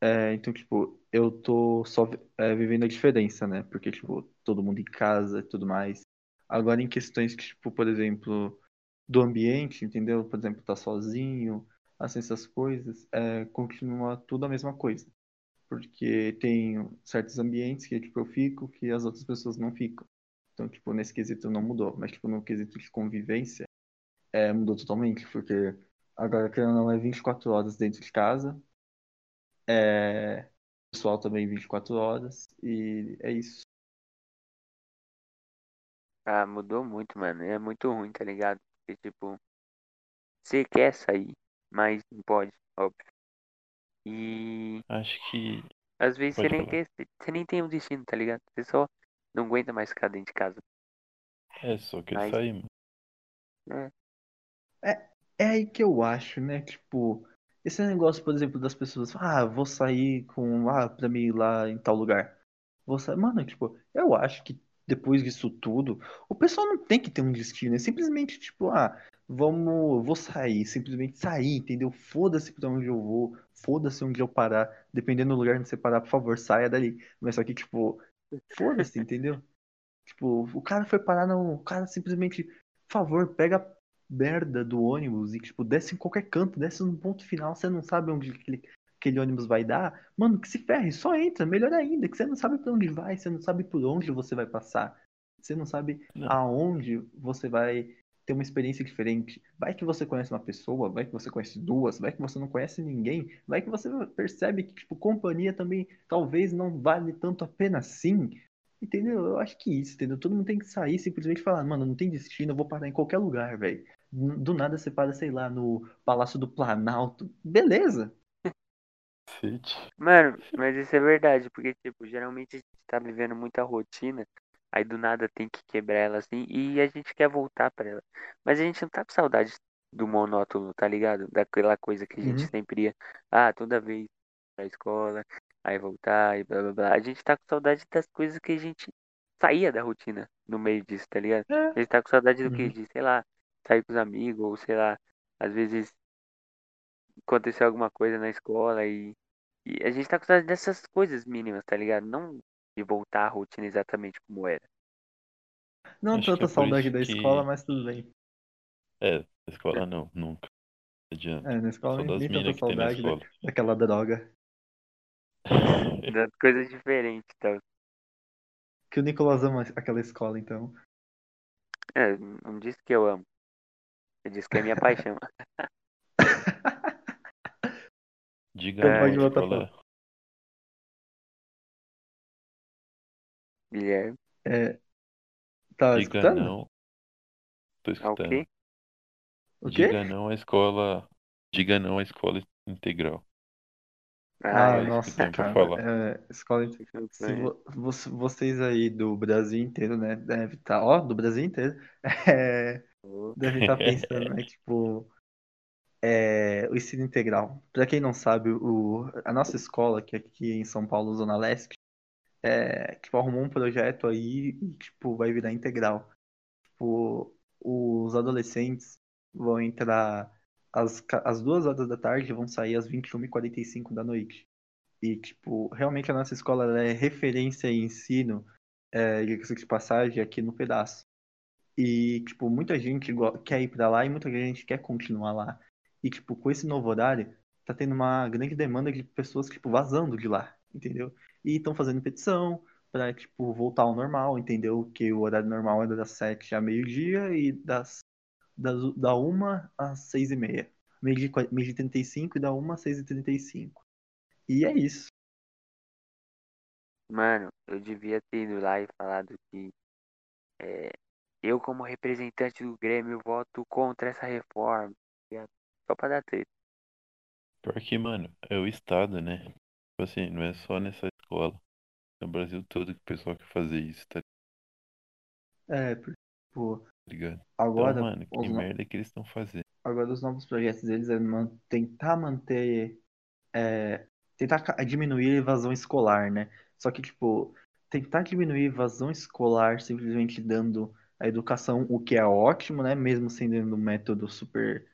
É, então, tipo, eu tô só é, vivendo a diferença, né? Porque, tipo, todo mundo em casa e tudo mais. Agora, em questões que, tipo, por exemplo, do ambiente, entendeu? Por exemplo, tá sozinho, assim, essas coisas, é, continua tudo a mesma coisa. Porque tem certos ambientes que, tipo, eu fico que as outras pessoas não ficam. Então, tipo, nesse quesito não mudou. Mas, tipo, no quesito de convivência, é, mudou totalmente. Porque agora, querendo ou não, é 24 horas dentro de casa. É, o pessoal também 24 horas. E é isso. Ah, mudou muito, mano. É muito ruim, tá ligado? Porque, tipo, você quer sair, mas não pode, óbvio. E Acho que. às vezes você nem quer, você nem tem um destino, tá ligado? Você só não aguenta mais ficar dentro de casa. É só que Mas, sair, mano. é, É, é aí que eu acho, né? Tipo, esse negócio, por exemplo, das pessoas, ah, vou sair com, ah, pra mim ir lá em tal lugar. Vou sair, mano, tipo, eu acho que depois disso tudo, o pessoal não tem que ter um destino, é simplesmente tipo, ah, vamos, vou sair, simplesmente sair, entendeu? Foda-se pra onde eu vou, foda-se onde eu parar, dependendo do lugar onde você parar, por favor, saia dali. Mas só que, tipo, Foda-se, entendeu? Tipo, o cara foi parar no. O cara simplesmente, por favor, pega merda do ônibus e, tipo, desce em qualquer canto, desce no ponto final, você não sabe onde aquele, aquele ônibus vai dar. Mano, que se ferre, só entra, melhor ainda, que você não sabe pra onde vai, você não sabe por onde você vai passar. Você não sabe Não. aonde você vai ter uma experiência diferente. Vai que você conhece uma pessoa, vai que você conhece duas, vai que você não conhece ninguém, vai que você percebe que, tipo, companhia também talvez não vale tanto a pena assim. Entendeu? Eu acho que isso, entendeu? Todo mundo tem que sair simplesmente falar, mano, não tem destino, eu vou parar em qualquer lugar, velho. Do nada você para, sei lá, no Palácio do Planalto. Beleza. Mano, mas isso é verdade, porque, tipo, geralmente a gente tá vivendo muita rotina, aí do nada tem que quebrar ela assim, e a gente quer voltar pra ela. Mas a gente não tá com saudade do monótono, tá ligado? Daquela coisa que a gente Uhum. sempre ia, ah, toda vez pra escola, aí voltar e blá blá blá. A gente tá com saudade das coisas que a gente saía da rotina no meio disso, tá ligado? É. A gente tá com saudade do que? Uhum. De, sei lá, sair com os amigos, ou sei lá, às vezes aconteceu alguma coisa na escola e, e a gente tá com saudade dessas coisas mínimas, tá ligado? Não de voltar à rotina exatamente como era. Não Acho tanta é saudade da que- escola, mas tudo bem. É, na escola não, nunca. Não adianta. É, na escola Só nem, tanta saudade da- daquela droga. <laughs> Das coisas diferentes, tá? Que o Nicolas ama aquela escola, então. É, não disse que eu amo. Eu disse que é minha paixão. <laughs> Diga Então não, pode a voltar escola é Guilherme, É, tá Diga escutando? não. Tô ah, o escutando. quê? O quê? Diga não à escola. Diga não à escola integral. Ah, eu nossa, pra cara. falar. É, escola. Se conheço. vo- vo- vocês aí do Brasil inteiro, né? Deve estar. Ó, do Brasil inteiro. <laughs> É, deve estar pensando, né? <laughs> Tipo. É, o ensino integral. Pra quem não sabe, o, a nossa escola, que é aqui em São Paulo, Zona Leste, é, tipo, arrumou um projeto aí e, tipo, vai virar integral. Tipo, os adolescentes vão entrar às, às duas horas da tarde e vão sair às 21h45 da noite. E, tipo, realmente a nossa escola é referência em ensino, é, de passagem, aqui no pedaço. E, tipo, muita gente quer ir pra lá e muita gente quer continuar lá. E, tipo, com esse novo horário, tá tendo uma grande demanda de pessoas, tipo, vazando de lá, entendeu? E estão fazendo petição pra, tipo, voltar ao normal, entendeu? Que o horário normal é das 7 a meio-dia e das, das da 1 às 6 e meia. Meio-dia e qua- meio-dia e 35 e da 1 às 6 e 35. E é isso. Mano, eu devia ter ido lá e falado que é, eu, como representante do Grêmio, voto contra essa reforma. tá ligado? Só pra dar treta. Pior que, mano, é o Estado, né? Tipo assim, não é só nessa escola. É o Brasil todo que o pessoal quer fazer isso, tá É, porque, tipo, ligado? agora, Então, mano, os que no- merda que eles estão fazendo. agora os novos projetos deles é man- tentar manter, é, tentar diminuir a evasão escolar, né? Só que, tipo, tentar diminuir a evasão escolar simplesmente dando a educação, o que é ótimo, né? Mesmo sendo um método super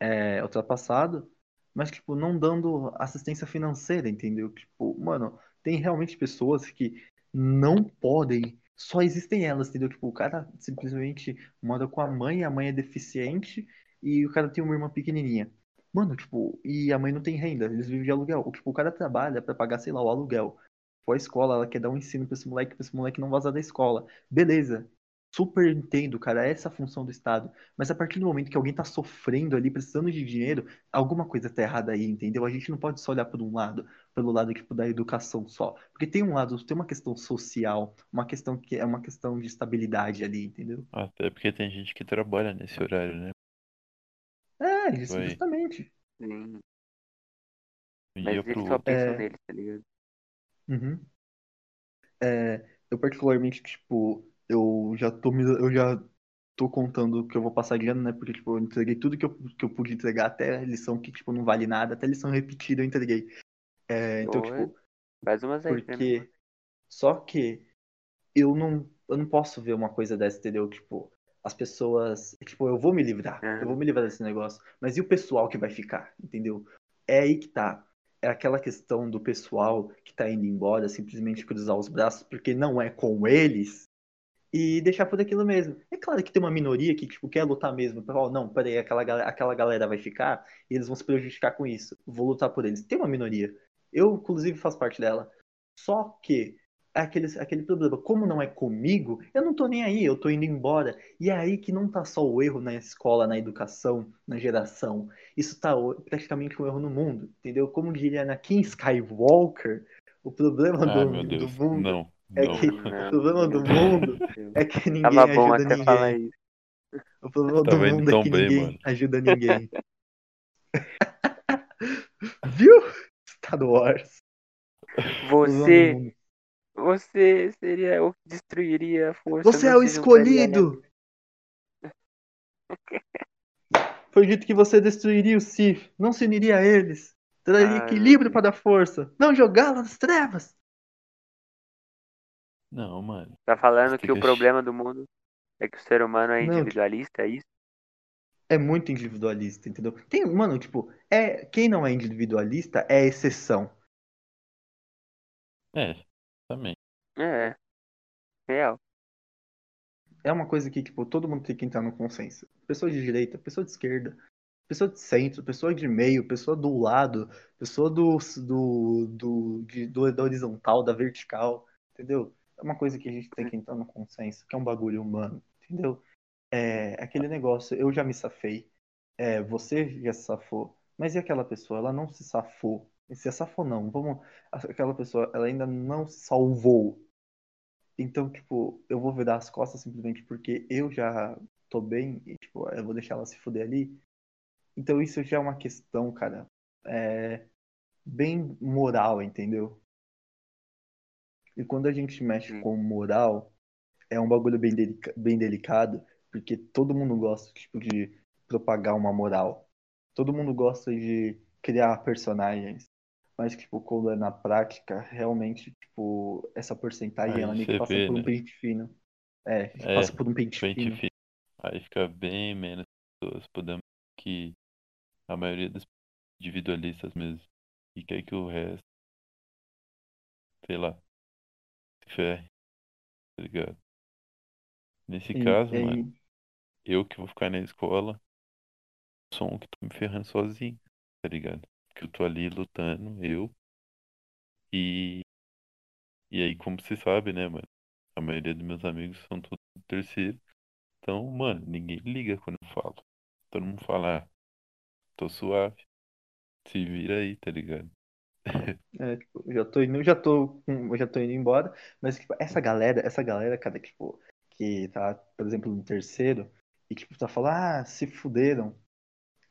é, ultrapassado, mas, tipo, não dando assistência financeira, entendeu? Tipo, mano, tem realmente pessoas que não podem, só existem elas, entendeu? Tipo, o cara simplesmente mora com a mãe, a mãe é deficiente e o cara tem uma irmã pequenininha. Mano, tipo, e a mãe não tem renda, eles vivem de aluguel. Tipo, o cara trabalha pra pagar, sei lá, o aluguel. Tipo, a escola, ela quer dar um ensino pra esse moleque, pra esse moleque não vazar da escola. Beleza. Super entendo, cara, essa é a função do Estado. Mas a partir do momento que alguém tá sofrendo ali, precisando de dinheiro, alguma coisa tá errada aí, entendeu? A gente não pode só olhar por um lado, pelo lado tipo da educação só, porque tem um lado, tem uma questão social, uma questão que é uma questão de estabilidade ali, entendeu? Até porque tem gente que trabalha nesse horário, né? É, isso, Vai. justamente. Sim. Mas dia pro só pensam É. neles, tá ligado? Uhum. É, eu particularmente, tipo, eu já tô eu já tô contando que eu vou passar ano, né? Porque, tipo, eu entreguei tudo que eu, que eu pude entregar, até a lição que, tipo, não vale nada, até a lição repetida eu entreguei. É, então, tipo, Faz umas aí. Porque. Só que eu não, eu não posso ver uma coisa dessa, entendeu? Tipo, as pessoas. Tipo, eu vou me livrar. Aham. Eu vou me livrar desse negócio. Mas e o pessoal que vai ficar, entendeu? É aí que tá. é aquela questão do pessoal que tá indo embora simplesmente cruzar os braços porque não é com eles e deixar por aquilo mesmo. É claro que tem uma minoria que tipo, quer lutar mesmo. Oh, não, peraí, aquela, galera, aquela galera vai ficar e eles vão se prejudicar com isso. Vou lutar por eles. Tem uma minoria. Eu, inclusive, faço parte dela. Só que aquele, aquele problema, como não é comigo, eu não tô nem aí, eu tô indo embora. E é aí que não tá só o erro na escola, na educação, na geração. Isso tá praticamente um erro no mundo, entendeu? Como diria Anakin Skywalker, o problema Ah, do, do mundo Não, é não. que Não. <laughs> o problema do mundo <laughs> é que ninguém Tava bom ajuda até falar ninguém. isso. O problema do Tava indo mundo é que bem, ninguém mano. ajuda ninguém. <laughs> Viu? Star Wars. Problema do Você, você seria o que destruiria a força. Você é o escolhido! Foi dito que você destruiria o Sith, não se uniria a eles, traria Ai, equilíbrio meu para a força, não jogá-la nas trevas. Não, mano. Tá falando que tem o que- problema do mundo é que o ser humano é Não, individualista, é isso? É muito individualista, entendeu? Tem, mano, tipo, é, quem não é individualista é exceção. É, também. É, real. É uma coisa que, tipo, todo mundo tem que entrar no consenso. Pessoa de direita, pessoa de esquerda, pessoa de centro, pessoa de meio, pessoa do lado, pessoa do, do, do, de- do- da horizontal, da vertical, entendeu? É uma coisa que a gente tem que entrar no consenso, que é um bagulho humano, entendeu? É aquele negócio, eu já me safei, é, você já se safou, mas e aquela pessoa? Ela não se safou. E se safou não, vamos, aquela pessoa, ela ainda não se salvou. Então, tipo, eu vou virar as costas simplesmente porque eu já tô bem e, tipo, eu vou deixar ela se fuder ali. Então, isso já é uma questão, cara, é, bem moral, entendeu? E quando a gente mexe Sim. com moral, é um bagulho bem, delica- bem delicado, porque todo mundo gosta, tipo, de propagar uma moral. Todo mundo gosta de criar personagens. Mas, tipo, quando é na prática, realmente, tipo, essa porcentagem, Aí ela meio que você passa vê, por um né? pente fino. É, É, passa por um pente Pente fino. fino. Aí fica bem menos pessoas. Podemos que a maioria dos individualistas mesmo. E quer que o resto, sei lá, ferre. Tá ligado? Nesse caso, mano, eu que vou ficar na escola, sou um que tô me ferrando sozinho, tá ligado? Porque eu tô ali lutando, eu. E. E aí, como você sabe, né, mano? A maioria dos meus amigos são todos do terceiro. Então, mano, ninguém liga quando eu falo. Todo mundo fala, ah, tô suave. Se vira aí, tá ligado? É, tipo, eu já tô indo, já tô, já tô indo embora, mas tipo, essa galera, essa galera, cara, tipo, que tá, por exemplo, no terceiro, e tipo, tá falando, ah, se fuderam.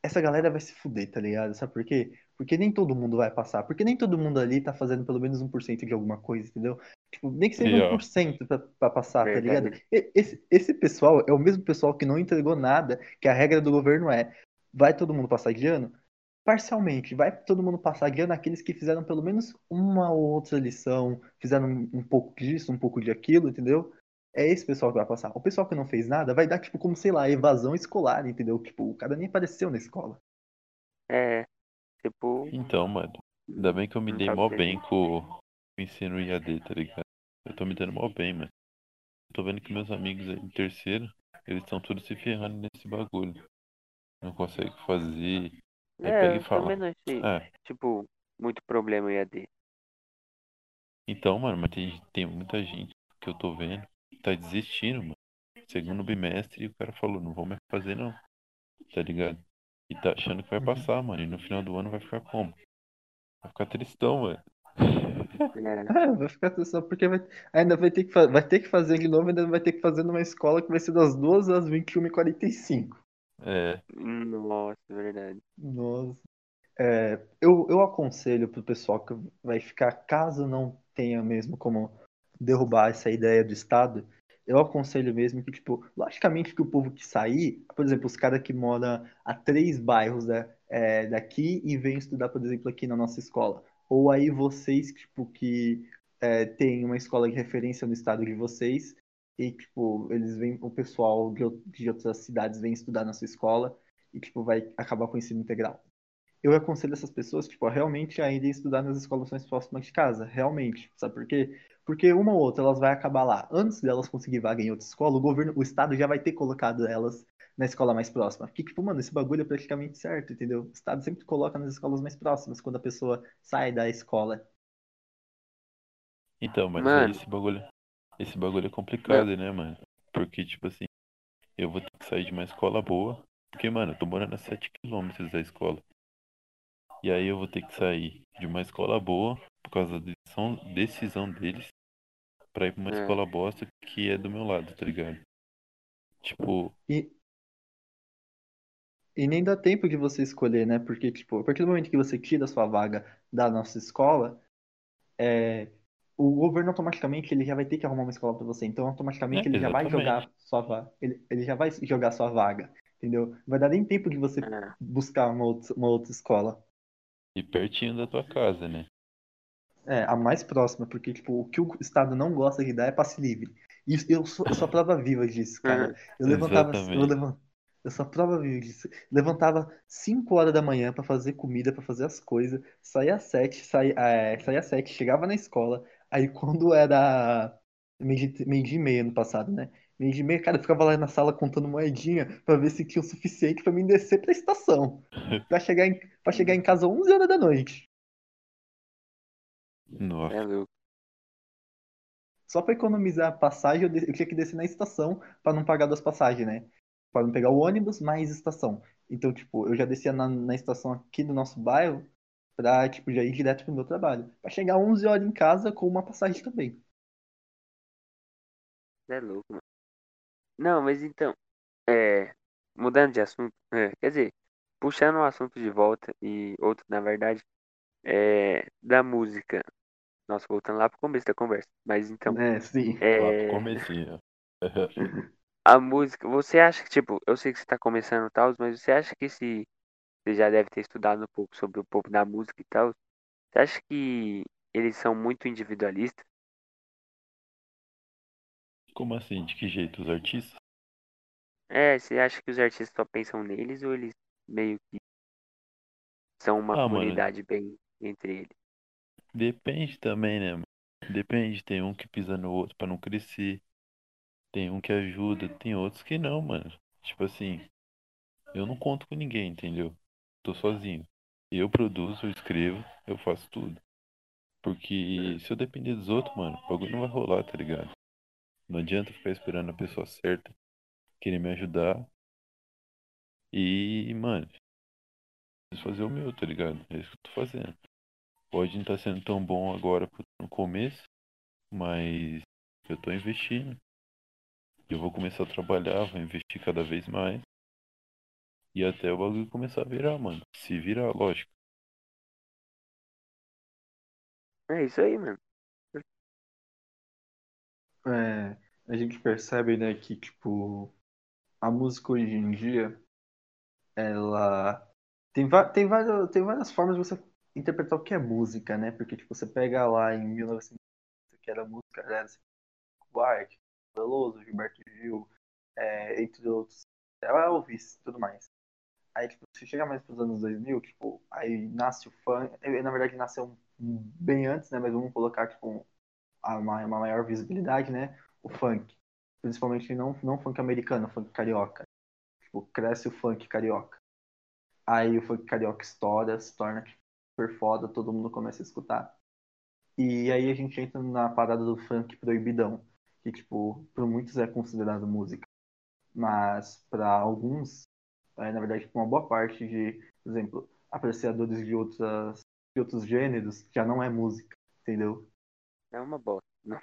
Essa galera vai se fuder, tá ligado? Sabe por quê? Porque nem todo mundo vai passar. Porque nem todo mundo ali tá fazendo pelo menos 1% de alguma coisa, entendeu? Tipo, nem que seja Real. 1% pra, pra passar, tá ligado? Esse, esse pessoal é o mesmo pessoal que não entregou nada, que a regra do governo é, vai todo mundo passar de ano? Parcialmente, vai todo mundo passar de ano aqueles que fizeram pelo menos uma ou outra lição, fizeram um, pouco disso, um pouco de aquilo, entendeu? É esse pessoal que vai passar. O pessoal que não fez nada vai dar, tipo, como, sei lá, evasão escolar, entendeu? Tipo, o cara nem apareceu na escola. É, tipo, Então, mano, ainda bem que eu me Não dei tá mó bem. com o ensino IAD, tá ligado? Eu tô me dando mó bem, mano. Eu tô vendo que meus amigos aí no terceiro, eles estão todos se ferrando nesse bagulho. Não consegue fazer. Aí é, pega e fala. também não achei, É, tipo, muito problema em AD. então, mano, mas tem, tem muita gente que eu tô vendo que tá desistindo, mano. Segundo bimestre, o cara falou, não vou mais fazer não. Tá ligado? E tá achando que vai Uhum. passar, mano. E no final do ano vai ficar como? Vai ficar tristão, mano. É, <laughs> vai ficar só porque vai, ainda vai ter, que, vai ter que fazer de novo, ainda vai ter que fazer numa escola que vai ser das 2 às 21h45. É, nossa, verdade. Nossa. É, eu, eu aconselho pro pessoal que vai ficar, caso não tenha mesmo como derrubar essa ideia do Estado, eu aconselho mesmo que, tipo, logicamente que o povo que sair, por exemplo, os caras que moram a três bairros da- é, daqui e vêm estudar, por exemplo, aqui na nossa escola. Ou aí vocês, tipo, que é, têm uma escola de referência no estado de vocês e, tipo, eles vêm, o pessoal de, ou- de outras cidades vem estudar na sua escola e, tipo, vai acabar com o ensino integral. eu aconselho essas pessoas, tipo, a realmente a irem estudar nas escolas mais próximas de casa, realmente. Sabe por quê? Porque uma ou outra elas vai acabar lá. Antes delas conseguir vaga em outra escola, o governo, o estado já vai ter colocado elas na escola mais próxima. Porque, tipo, mano, esse bagulho é praticamente certo, entendeu? O estado sempre coloca nas escolas mais próximas quando a pessoa sai da escola. Então, mas Mano. aí esse bagulho, esse bagulho é complicado, né, mano? Porque, tipo assim, eu vou ter que sair de uma escola boa, porque, mano, eu tô morando a 7km da escola. E aí eu vou ter que sair de uma escola boa, por causa da decisão, decisão deles, pra ir pra uma É. escola bosta que é do meu lado, tá ligado? Tipo, E, e nem dá tempo de você escolher, né? Porque, tipo, a partir do momento que você tira a sua vaga da nossa escola, é, o governo automaticamente ele já vai ter que arrumar uma escola para você. Então, automaticamente É, ele já vai exatamente. jogar sua vaga. Ele, ele já vai jogar sua vaga, entendeu? Não vai dar nem tempo de você É. buscar uma outra, uma outra escola. e pertinho da tua casa, né? É, a mais próxima, porque, tipo, o que o Estado não gosta de dar é passe livre. Isso, eu sou, eu sou a prova viva disso, cara. Eu levantava, eu, Exatamente. levan- eu sou a prova viva disso. Levantava 5 horas da manhã pra fazer comida, pra fazer as coisas, saía às 7, saía, é, saía às 7, chegava na escola. Aí quando era meio de, meio e meia no passado, né? Meio dia e meia, cara, eu ficava lá na sala contando moedinha pra ver se tinha o suficiente pra mim descer pra estação. <laughs> Pra chegar em, pra chegar em casa 11 horas da noite. Nossa, É louco. Só pra economizar a passagem, eu, de- eu tinha que descer na estação pra não pagar duas passagens, né? Pra não pegar o ônibus mais estação. Então, tipo, eu já descia na, na estação aqui do nosso bairro pra, tipo, já ir direto pro meu trabalho. Pra chegar 11 horas em casa com uma passagem também. É louco, mano. Não, mas então, é, mudando de assunto, é, quer dizer, puxando o assunto de volta e outro, na verdade, é, da música. Nossa, voltando lá pro começo da conversa. Mas então, É, sim. lá pro é, comecinho. <laughs> a música, você acha que, tipo, eu sei que você tá começando e tal, mas você acha que se você já deve ter estudado um pouco sobre o povo da música e tal, você acha que eles são muito individualistas? Como assim? De que jeito? Os artistas? É, você acha que os artistas só pensam neles ou eles meio que são uma Ah, mano. comunidade bem entre eles? Depende também, né, mano? Depende, tem um que pisa no outro pra não crescer. Tem um que ajuda, tem outros que não, mano. Tipo assim, eu não conto com ninguém, entendeu? Tô sozinho. Eu produzo, eu escrevo, eu faço tudo. Porque se eu depender dos outros, mano, o bagulho não vai rolar, tá ligado? Não adianta ficar esperando a pessoa certa querer me ajudar. E, mano, preciso fazer o meu, tá ligado? É isso que eu tô fazendo. Pode não estar sendo tão bom agora no começo, mas eu tô investindo. Eu vou começar a trabalhar, vou investir cada vez mais. E até o bagulho começar a virar, mano. Se virar, lógico. É isso aí, mano. É, a gente percebe, né, que, tipo, a música hoje em dia, ela tem, va- tem, várias, tem várias formas de você interpretar o que é música, né? Porque, tipo, você pega lá em 1900, que era música, era assim, Buarque, Veloso, Gilberto Gil, é, entre outros, Elvis e tudo mais. Aí, tipo, se chega mais pros anos 2000, tipo, aí nasce o funk, eh, na verdade nasceu bem antes, né? Mas vamos colocar, tipo, uma, uma maior visibilidade, né? O funk. Principalmente não, não funk americano, funk carioca. Tipo, cresce o funk carioca. Aí o funk carioca estoura, se torna tipo, super foda, todo mundo começa a escutar. E aí a gente entra na parada do funk proibidão, que, tipo, por muitos é considerado música. Mas para alguns, na verdade, uma boa parte de, por exemplo, apreciadores de, outras, de outros gêneros, já não é música, entendeu? É uma bosta. Não,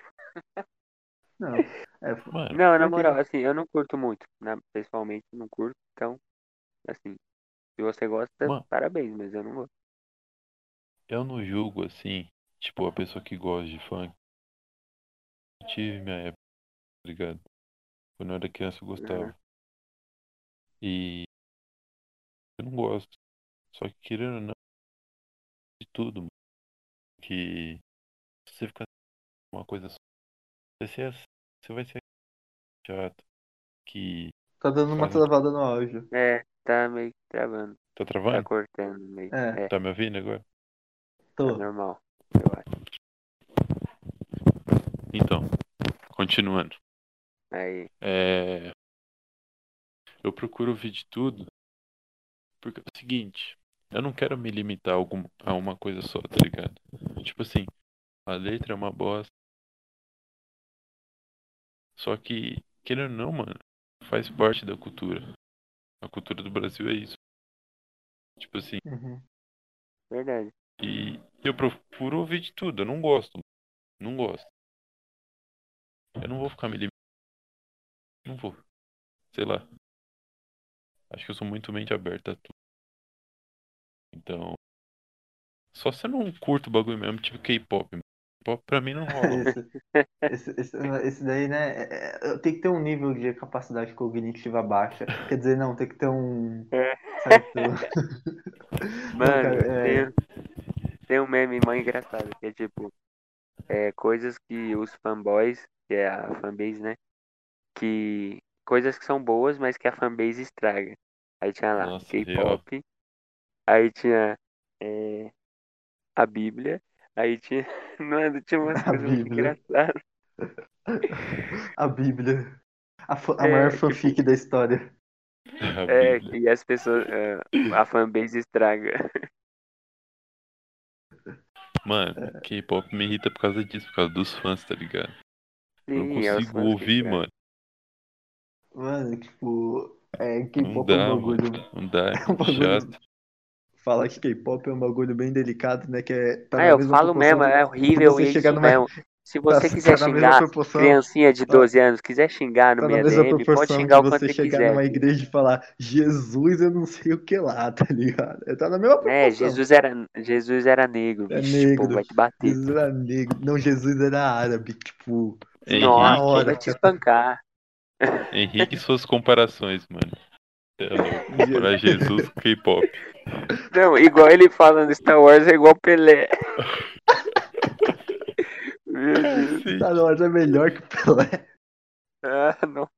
Não. É, Mano, <laughs> não na moral, assim, eu não curto muito, né? Pessoalmente, não curto. Então, assim, se você gosta, Mano. parabéns, mas eu não gosto. eu não julgo assim, tipo, a pessoa que gosta de funk. Eu tive minha época, tá ligado? Quando eu era criança eu gostava. E eu não gosto. Só que querendo ou não, de tudo, mano. Que se você ficar uma coisa só, você, você vai ser chato. Que Tá dando uma Faz um- travada no áudio. É, tá meio que travando. Tá Tá travando? cortando no meio. É. É, Tá me ouvindo agora? tá Tô. normal. Eu acho. Então, continuando. Aí, É... Eu procuro ouvir de tudo. Porque é o seguinte, eu não quero me limitar a, uma coisa só, tá ligado? Tipo assim, a letra é uma bosta. Só que, querendo ou não, mano, faz parte da cultura. A cultura do Brasil é isso. Tipo assim, Uhum. verdade. e eu procuro ouvir de tudo. Eu não gosto. Não gosto. Eu não vou ficar me limitando. Não vou. Sei lá. Acho que eu sou muito mente aberta a tudo. Então. Só se eu não curto o bagulho mesmo, tipo K-pop. K-pop pra mim não rola. <laughs> Esse, esse, esse, daí, né? é- é- Tem que ter um nível de capacidade cognitiva baixa. Quer dizer, não, tem que ter um. É. Certo. <laughs> Mano, é- tem, tem um meme mó engraçado, que é tipo, é, coisas que os fanboys, que é a fanbase, né? Que. Coisas que são boas, mas que a fanbase estraga. Aí tinha lá, K-pop. Aí tinha é, a Bíblia. Aí tinha. <laughs> Mano, tinha umas A coisas muito engraçadas. <laughs> A Bíblia. A, a É, maior tipo- fanfic da história. A É, e as pessoas. é, a fanbase estraga. Mano, K-pop me irrita por causa disso, por causa dos fãs, tá ligado? Eu não Sim, é consigo que ouvir, mano. Mano, tipo. É, K-pop é um bagulho. mano. Não dá, é <laughs> É um bagulho. chato. Falar que K-pop é um bagulho bem delicado, né? Que é. Tá Ah, na eu falo mesmo, é horrível você isso chegar numa- mesmo. Se <laughs> você tá- quiser tá xingar criancinha de tá- 12 anos, quiser xingar no Tá mesma DM, pode xingar o quanto você você chegar quiser. numa igreja e falar Jesus, eu não sei o que lá, <laughs> tá ligado? Tá na mesma proporção. É, Jesus era, Jesus era negro, É bicho, negro. tipo, vai te bater. Jesus era negro. Não, Jesus era árabe, tipo. Henrique, Na Nossa, hora, vai te espancar. Henrique e suas comparações, mano. É. Pra Jesus, K-pop. Não, igual ele fala no Star Wars, é igual Pelé. Meu Deus. Sim. Star Wars é melhor que Pelé. Ah, não.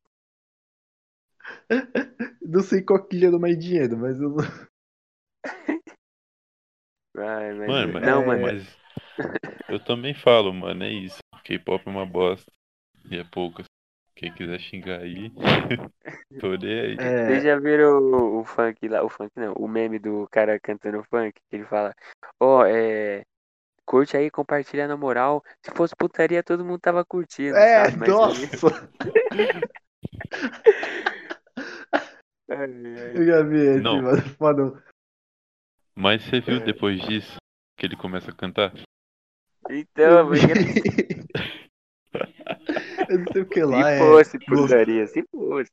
Não sei qual que gerou mais dinheiro, mas eu não. Ai, mas... Mano, mas, não, mano. mas eu também falo, mano, é isso. K-pop é uma bosta. E é poucas. Quem quiser xingar aí, <laughs> tô nem aí. É, Vocês já viram o, o funk lá? O funk não, o meme do cara cantando funk, que ele fala, ó, é. Curte aí, compartilha na moral. Se fosse putaria, todo mundo tava curtindo, é sabe? Mas nossa! <laughs> Eu já vi esse, Não. mano. Foda. Mas você É. viu depois disso que ele começa a cantar? Então, porque <laughs> Eu não sei o que se lá é. fosse gost- putaria, se fosse.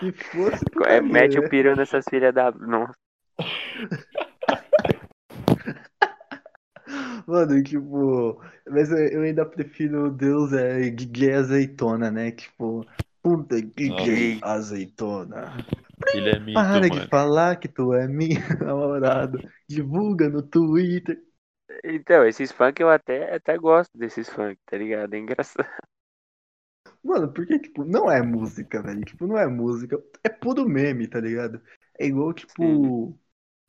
Se fosse. É, putaria, mete né? o peru nessas filhas da. Nossa. Mano, tipo. Mas eu, ainda prefiro Deus é gay azeitona, né? Tipo. Puta que gay azeitona. Ele é mito, Para de mano. falar que tu é minha <laughs> namorada. Divulga no Twitter. Então, esses funk eu até, até gosto desses funk, tá ligado? É engraçado. <laughs> Mano, porque, tipo, não é música, velho. Tipo, não é música. É puro meme, tá ligado? É igual, tipo.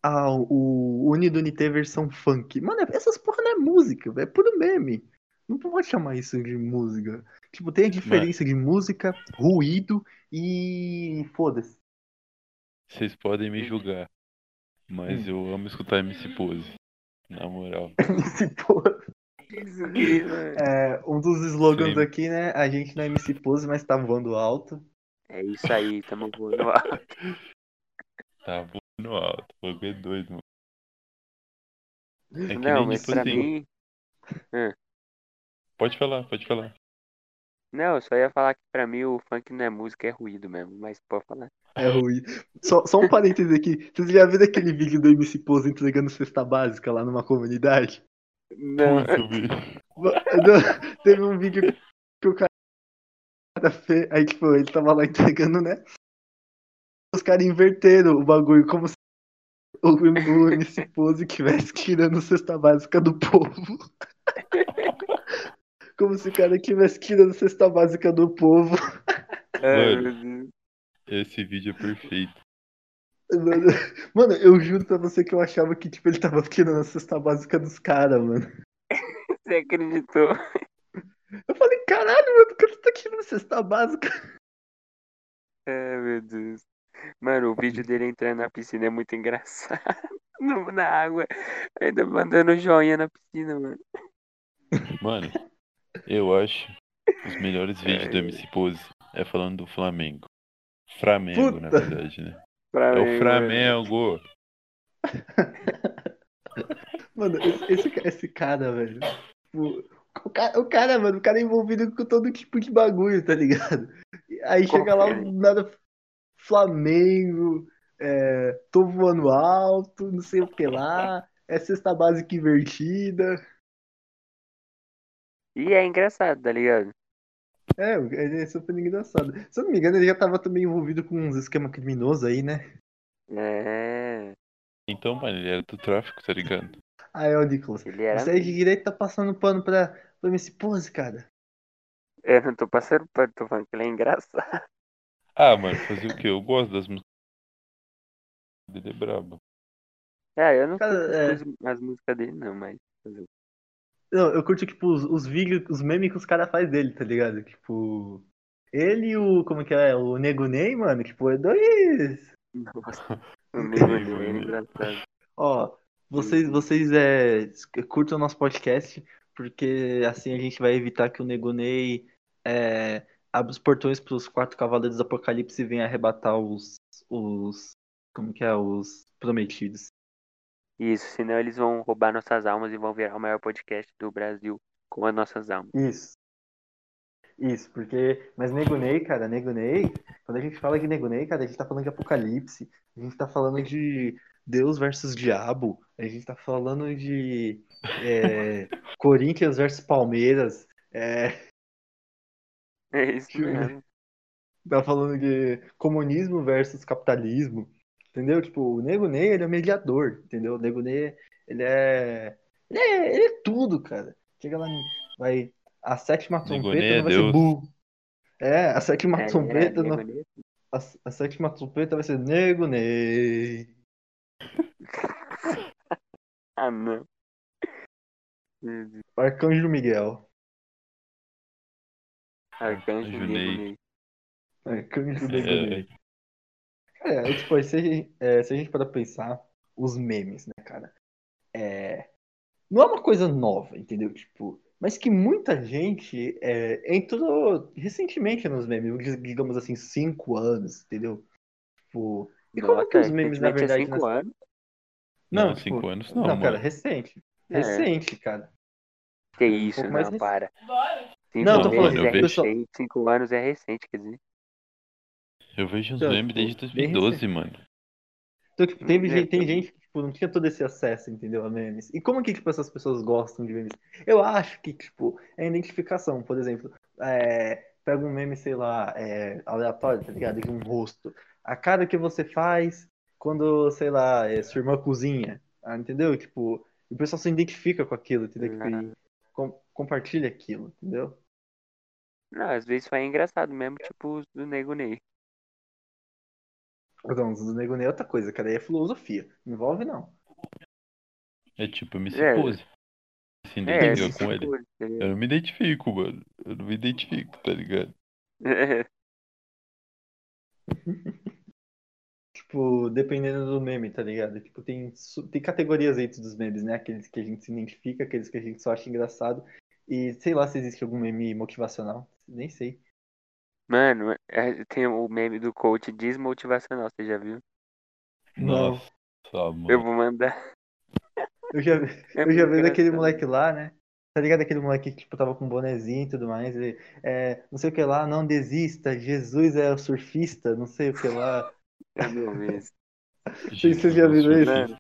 Ah, o Unidunité versão funk. Mano, essas porra não é música, velho. É puro meme. Não pode chamar isso de música. Tipo, tem a diferença de música, ruído e. Foda-se. Vocês podem me julgar. Mas Hum. eu amo escutar MC Pose. Na moral. <laughs> Aqui, mano. É, um dos slogans Sim. aqui, né? A gente não é MC Pose, mas tá voando alto. É isso aí, tamo voando alto. Tá voando alto. O bagulho é doido, mano. É que Não, nem mas tipo pra assim. mim. Pode falar, pode falar. Não, eu só ia falar que pra mim o funk não é música, é ruído mesmo. Mas pode falar. É ruim. Só, só um parêntese aqui. Vocês já viram aquele vídeo do MC Pose entregando cesta básica lá numa comunidade? Não. Não, Teve um vídeo que o cara fez. Aí, tipo, ele tava lá entregando, né? Os caras inverteram o bagulho, como se o, o MC Pose estivesse tirando cesta básica do povo. Como se o cara estivesse tirando cesta básica do povo. Mano. Esse vídeo é perfeito. Mano, <laughs> mano, eu juro pra você que eu achava que, tipo, ele tava tirando a cesta básica dos caras, mano. Você acreditou? Eu falei, caralho, mano, por que tu tá tirando a cesta básica? Ai, meu Deus. Mano, o vídeo dele entrando na piscina é muito engraçado. <laughs> No- Na água. Ainda mandando joinha na piscina, mano. Mano, eu acho os melhores vídeos do MC Pose é falando do Flamengo. Flamengo, na Puta. verdade, né? Pra É o. Flamengo. <laughs> Mano, esse, esse, ca- esse cara, velho. tipo, o, cara, o cara, mano, o cara é envolvido com todo tipo de bagulho, tá ligado? E Aí chega lá, Confere. nada. Flamengo, é, tô voando alto, não sei o que lá, é cesta básica invertida. E é engraçado, tá ligado? É, ele é super engraçado. Se eu não me engano, ele já tava também envolvido com uns esquema criminoso aí, né? É. Então, mano, ele era do tráfico, tá ligado? Aí, ó, Nicolas. Ele era. Você é de direito tá passando pano pra, pra MC Pose, cara. Eu não tô passando pano, tô falando que ele é engraçado. Ah, mano, fazer o quê? Eu gosto das músicas dele, é brabo. É, eu não Cara, é. as músicas dele, não, mas. Não, eu curto, tipo, os, os vídeos, os memes que os caras fazem dele, tá ligado? Tipo. Ele e o. Como que é? O Nego Ney, mano, tipo, é dois. Nossa, <laughs> o nego dele é engraçado. Ó, vocês, vocês é, curtam o nosso podcast, porque assim a gente vai evitar que o Nego Ney é, abra os portões pros quatro cavaleiros do Apocalipse e venha arrebatar os. os. Como que é? Os prometidos. Isso, senão eles vão roubar nossas almas e vão virar o maior podcast do Brasil com as nossas almas. Isso. Isso, porque. Mas Nego Ney, cara, Nego Ney, quando a gente fala de Nego Ney, cara, a gente tá falando de Apocalipse, a gente tá falando de Deus versus Diabo, a gente tá falando de é, <laughs> Corinthians versus Palmeiras, é, É isso mesmo. tá falando de comunismo versus capitalismo, entendeu? Tipo, o Nego Ney, ele é mediador, entendeu? O Nego Ney, ele é. Ele é, ele é tudo, cara. Chega lá, vai. A sétima trompeta é não vai ser Deus. burro. É, a sétima É, trompeta é, não. A, a sétima trompeta vai ser Nego Ney. <laughs> Ah, não. Arcanjo Miguel. Arcanjo Nego Ney. Arcanjo Nego É, Ney. Cara, é, tipo, se a gente, é, se a gente parar pra pensar, os memes, né, cara? É, não é uma coisa nova, entendeu? Tipo, mas que muita gente é, entrou recentemente nos memes, digamos assim, cinco anos, entendeu? Tipo, e como que Nossa, os memes, na é verdade, cinco nas- anos? Não, Não, tipo, cinco anos não, Não, cara, mano. recente. É. Recente, cara. Que Um isso, pouco não, para. Cinco Não, eu tô falando, é recente, cinco anos é recente, quer dizer. Eu vejo uns Então, memes desde tipo, bem 2012, mano. Então, tipo, teve É, gente, tem gente que tipo, não tinha todo esse acesso, entendeu, a memes. E como que tipo, essas pessoas gostam de memes? Eu acho que, tipo, é identificação. Por exemplo, é, pega um meme, sei lá, é, aleatório, tá ligado? De um rosto. A cara que você faz quando, sei lá, é, sua irmã cozinha. Ah, entendeu? Tipo, o pessoal se identifica com aquilo, entendeu? Tipo, e com- compartilha aquilo, entendeu? Não, às vezes foi engraçado mesmo, tipo os do Nego Ney. Não, o Nego Ney é outra coisa, cara. Aí é filosofia. Não envolve, não. É tipo MC É. Pose. Se É, identifica esse com ele. tá Eu não me identifico, mano. Eu não me identifico, tá ligado? ligado? <laughs> Tipo, dependendo do meme, tá ligado? Tipo, tem, tem categorias aí dos memes, né? Aqueles que a gente se identifica, aqueles que a gente só acha engraçado. E sei lá se existe algum meme motivacional. Nem sei. Mano, é, tem o meme do coach desmotivacional, você já viu? Não. Nossa, mano. Eu vou mandar. Eu já, <laughs> É eu já vi daquele moleque lá, né? Tá ligado? Aquele moleque que tipo, tava com bonezinho e tudo mais. E, é, não sei o que lá, não desista. Jesus é o surfista, não sei o que lá. <laughs> Eu não vi isso. sei se você já viu esse. Mano,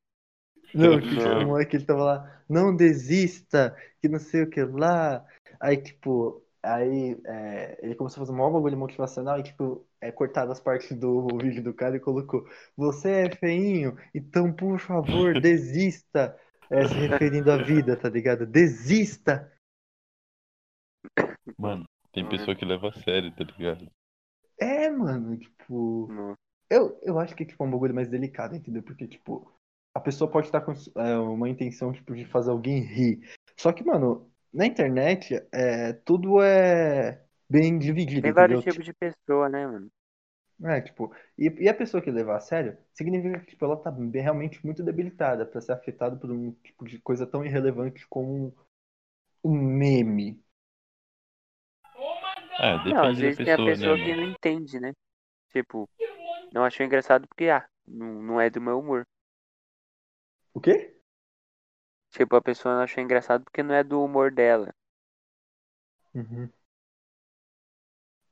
Não, que tipo, o moleque ele tava lá, não desista, que não sei o que lá. Aí, tipo, aí é, ele começou a fazer um maior bagulho motivacional e, tipo, é cortado as partes do vídeo do cara e colocou: Você é feinho, então por favor, <laughs> desista. É, se referindo à vida, tá ligado? Desista! Mano, tem pessoa que leva a sério, tá ligado? É, mano, tipo. não. Eu, eu acho que tipo, é um bagulho mais delicado, entendeu? Porque, tipo, a pessoa pode estar com é, uma intenção tipo, de fazer alguém rir. Só que, mano, na internet, é, tudo é bem dividido, Tem entendeu? vários tipos de pessoa, né, mano? É, tipo, e, e a pessoa que levar a sério, significa que tipo, ela tá realmente muito debilitada pra ser afetada por um tipo de coisa tão irrelevante como um, meme. É, Não, às depende da vezes tem a pessoa, pessoa né, que mano? não entende, né? Tipo, não achou engraçado porque, ah, não, não é do meu humor. O quê? Tipo, a pessoa não achou engraçado porque não é do humor dela. Uhum.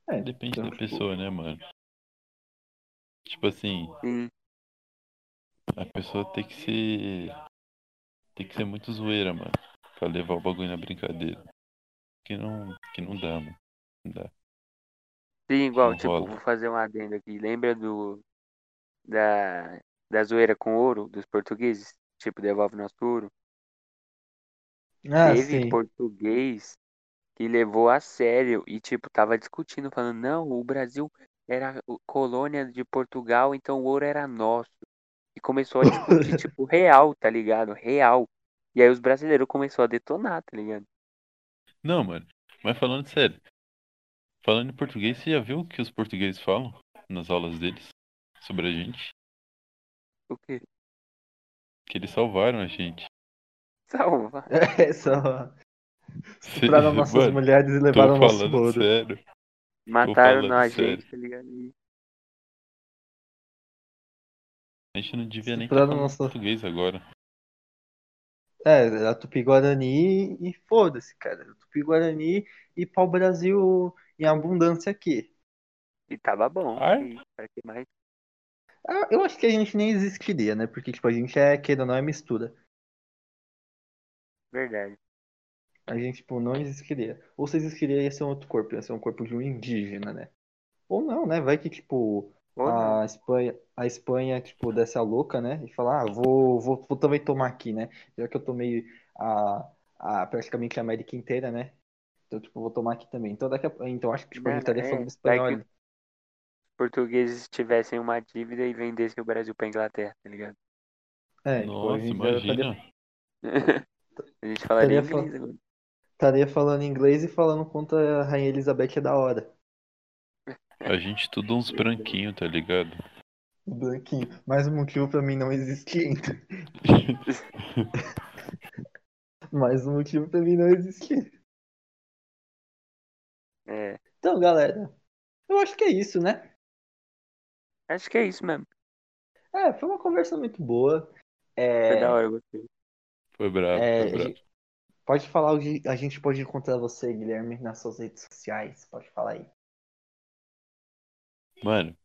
É, Depende então, da tipo, pessoa, né, mano? Tipo assim, Sim, a pessoa tem que ser. Tem que ser muito zoeira, mano. Pra levar o bagulho na brincadeira. Que não. Que não dá, mano. Não dá. sim, igual, Não tipo, rola. vou fazer um adendo aqui. Lembra do. Da. Da zoeira com ouro dos portugueses? Tipo, devolve nosso ouro. Ah, Teve sim. português que levou a sério e, tipo, tava discutindo, falando, não, o Brasil era colônia de Portugal, então o ouro era nosso. E começou a discutir, <coughs> tipo, real, tá ligado? Real. E aí os brasileiros começaram a detonar, tá ligado? Não, mano. Mas falando sério. Falando em português, você já viu o que os portugueses falam nas aulas deles sobre a gente? O quê? Que eles salvaram a gente. Salva. <laughs> É só Cê- estupraram nossas Mano, mulheres e levaram nosso falando ouro. sério. Mataram nós, sério. gente, tá ligado? A gente não devia nem falando nossa- português agora. É, a Tupi-Guarani e foda-se, cara. Tupi-Guarani e pau-brasil em abundância aqui. E tava bom. E, que mais? Ah, Eu acho que a gente nem existiria, né? Porque, tipo, a gente é, queira ou não, é mistura. Verdade. A gente, tipo, não existiria. Ou se existiria, ia ser um outro corpo, ia ser um corpo de um indígena, né? Ou não, né? Vai que, tipo, a Espanha, a Espanha, tipo, desce a louca, né? E fala, ah, vou, vou, vou também tomar aqui, né? Já que eu tomei a, a, praticamente a América inteira, né? Então, tipo, vou tomar aqui também. Então, daqui a, então acho que, tipo, a gente estaria é, falando espanhol que- ali. Portugueses tivessem uma dívida e vendessem o Brasil pra Inglaterra, tá ligado? É, tipo, a Nossa, gente já estaria, imagina. A gente falaria Estaria inglês agora. estaria falando inglês e falando contra a Rainha Elizabeth é da hora. A gente tudo uns branquinhos, tá ligado? Branquinho. Mais um motivo pra mim não existir ainda. <laughs> Mais um motivo pra mim não existir. É, Então, galera, eu acho que é isso, né? acho que é isso mesmo. É, foi uma conversa muito boa. Foi É, da hora, eu gostei. Foi bravo, é, foi bravo. pode falar onde a gente pode encontrar você, Guilherme, nas suas redes sociais. Pode falar aí. Mano,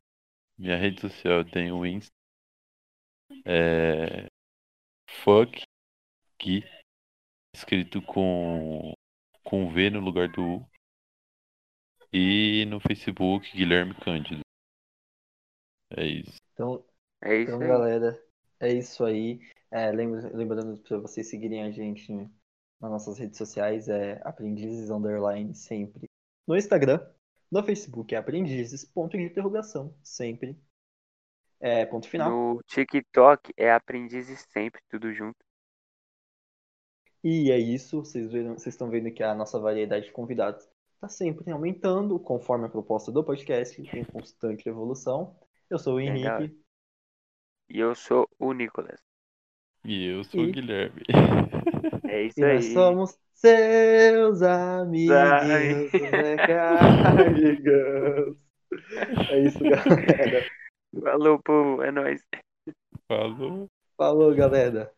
minha rede social tem o Insta. É. Fuck Gui. Escrito com. Com V no lugar do U. E no Facebook, Guilherme Cândido. É isso. Então, É isso então aí. galera, é isso aí. É, lembra- lembrando para vocês seguirem a gente nas nossas redes sociais, é aprendizes underline sempre. No Instagram, no Facebook é aprendizes, ponto de interrogação, sempre. É, ponto final. No TikTok é aprendizes sempre, tudo junto. E é isso, vocês, viram, vocês estão vendo que a nossa variedade de convidados está sempre aumentando, conforme a proposta do podcast, em constante evolução. Eu sou o Legal. Henrique. E eu sou o Nicolas. E eu sou E- o Guilherme. <laughs> É isso E aí. nós somos seus do Zé Cardigans. É isso, galera. Falou, povo. É nóis. Falou. Falou, galera.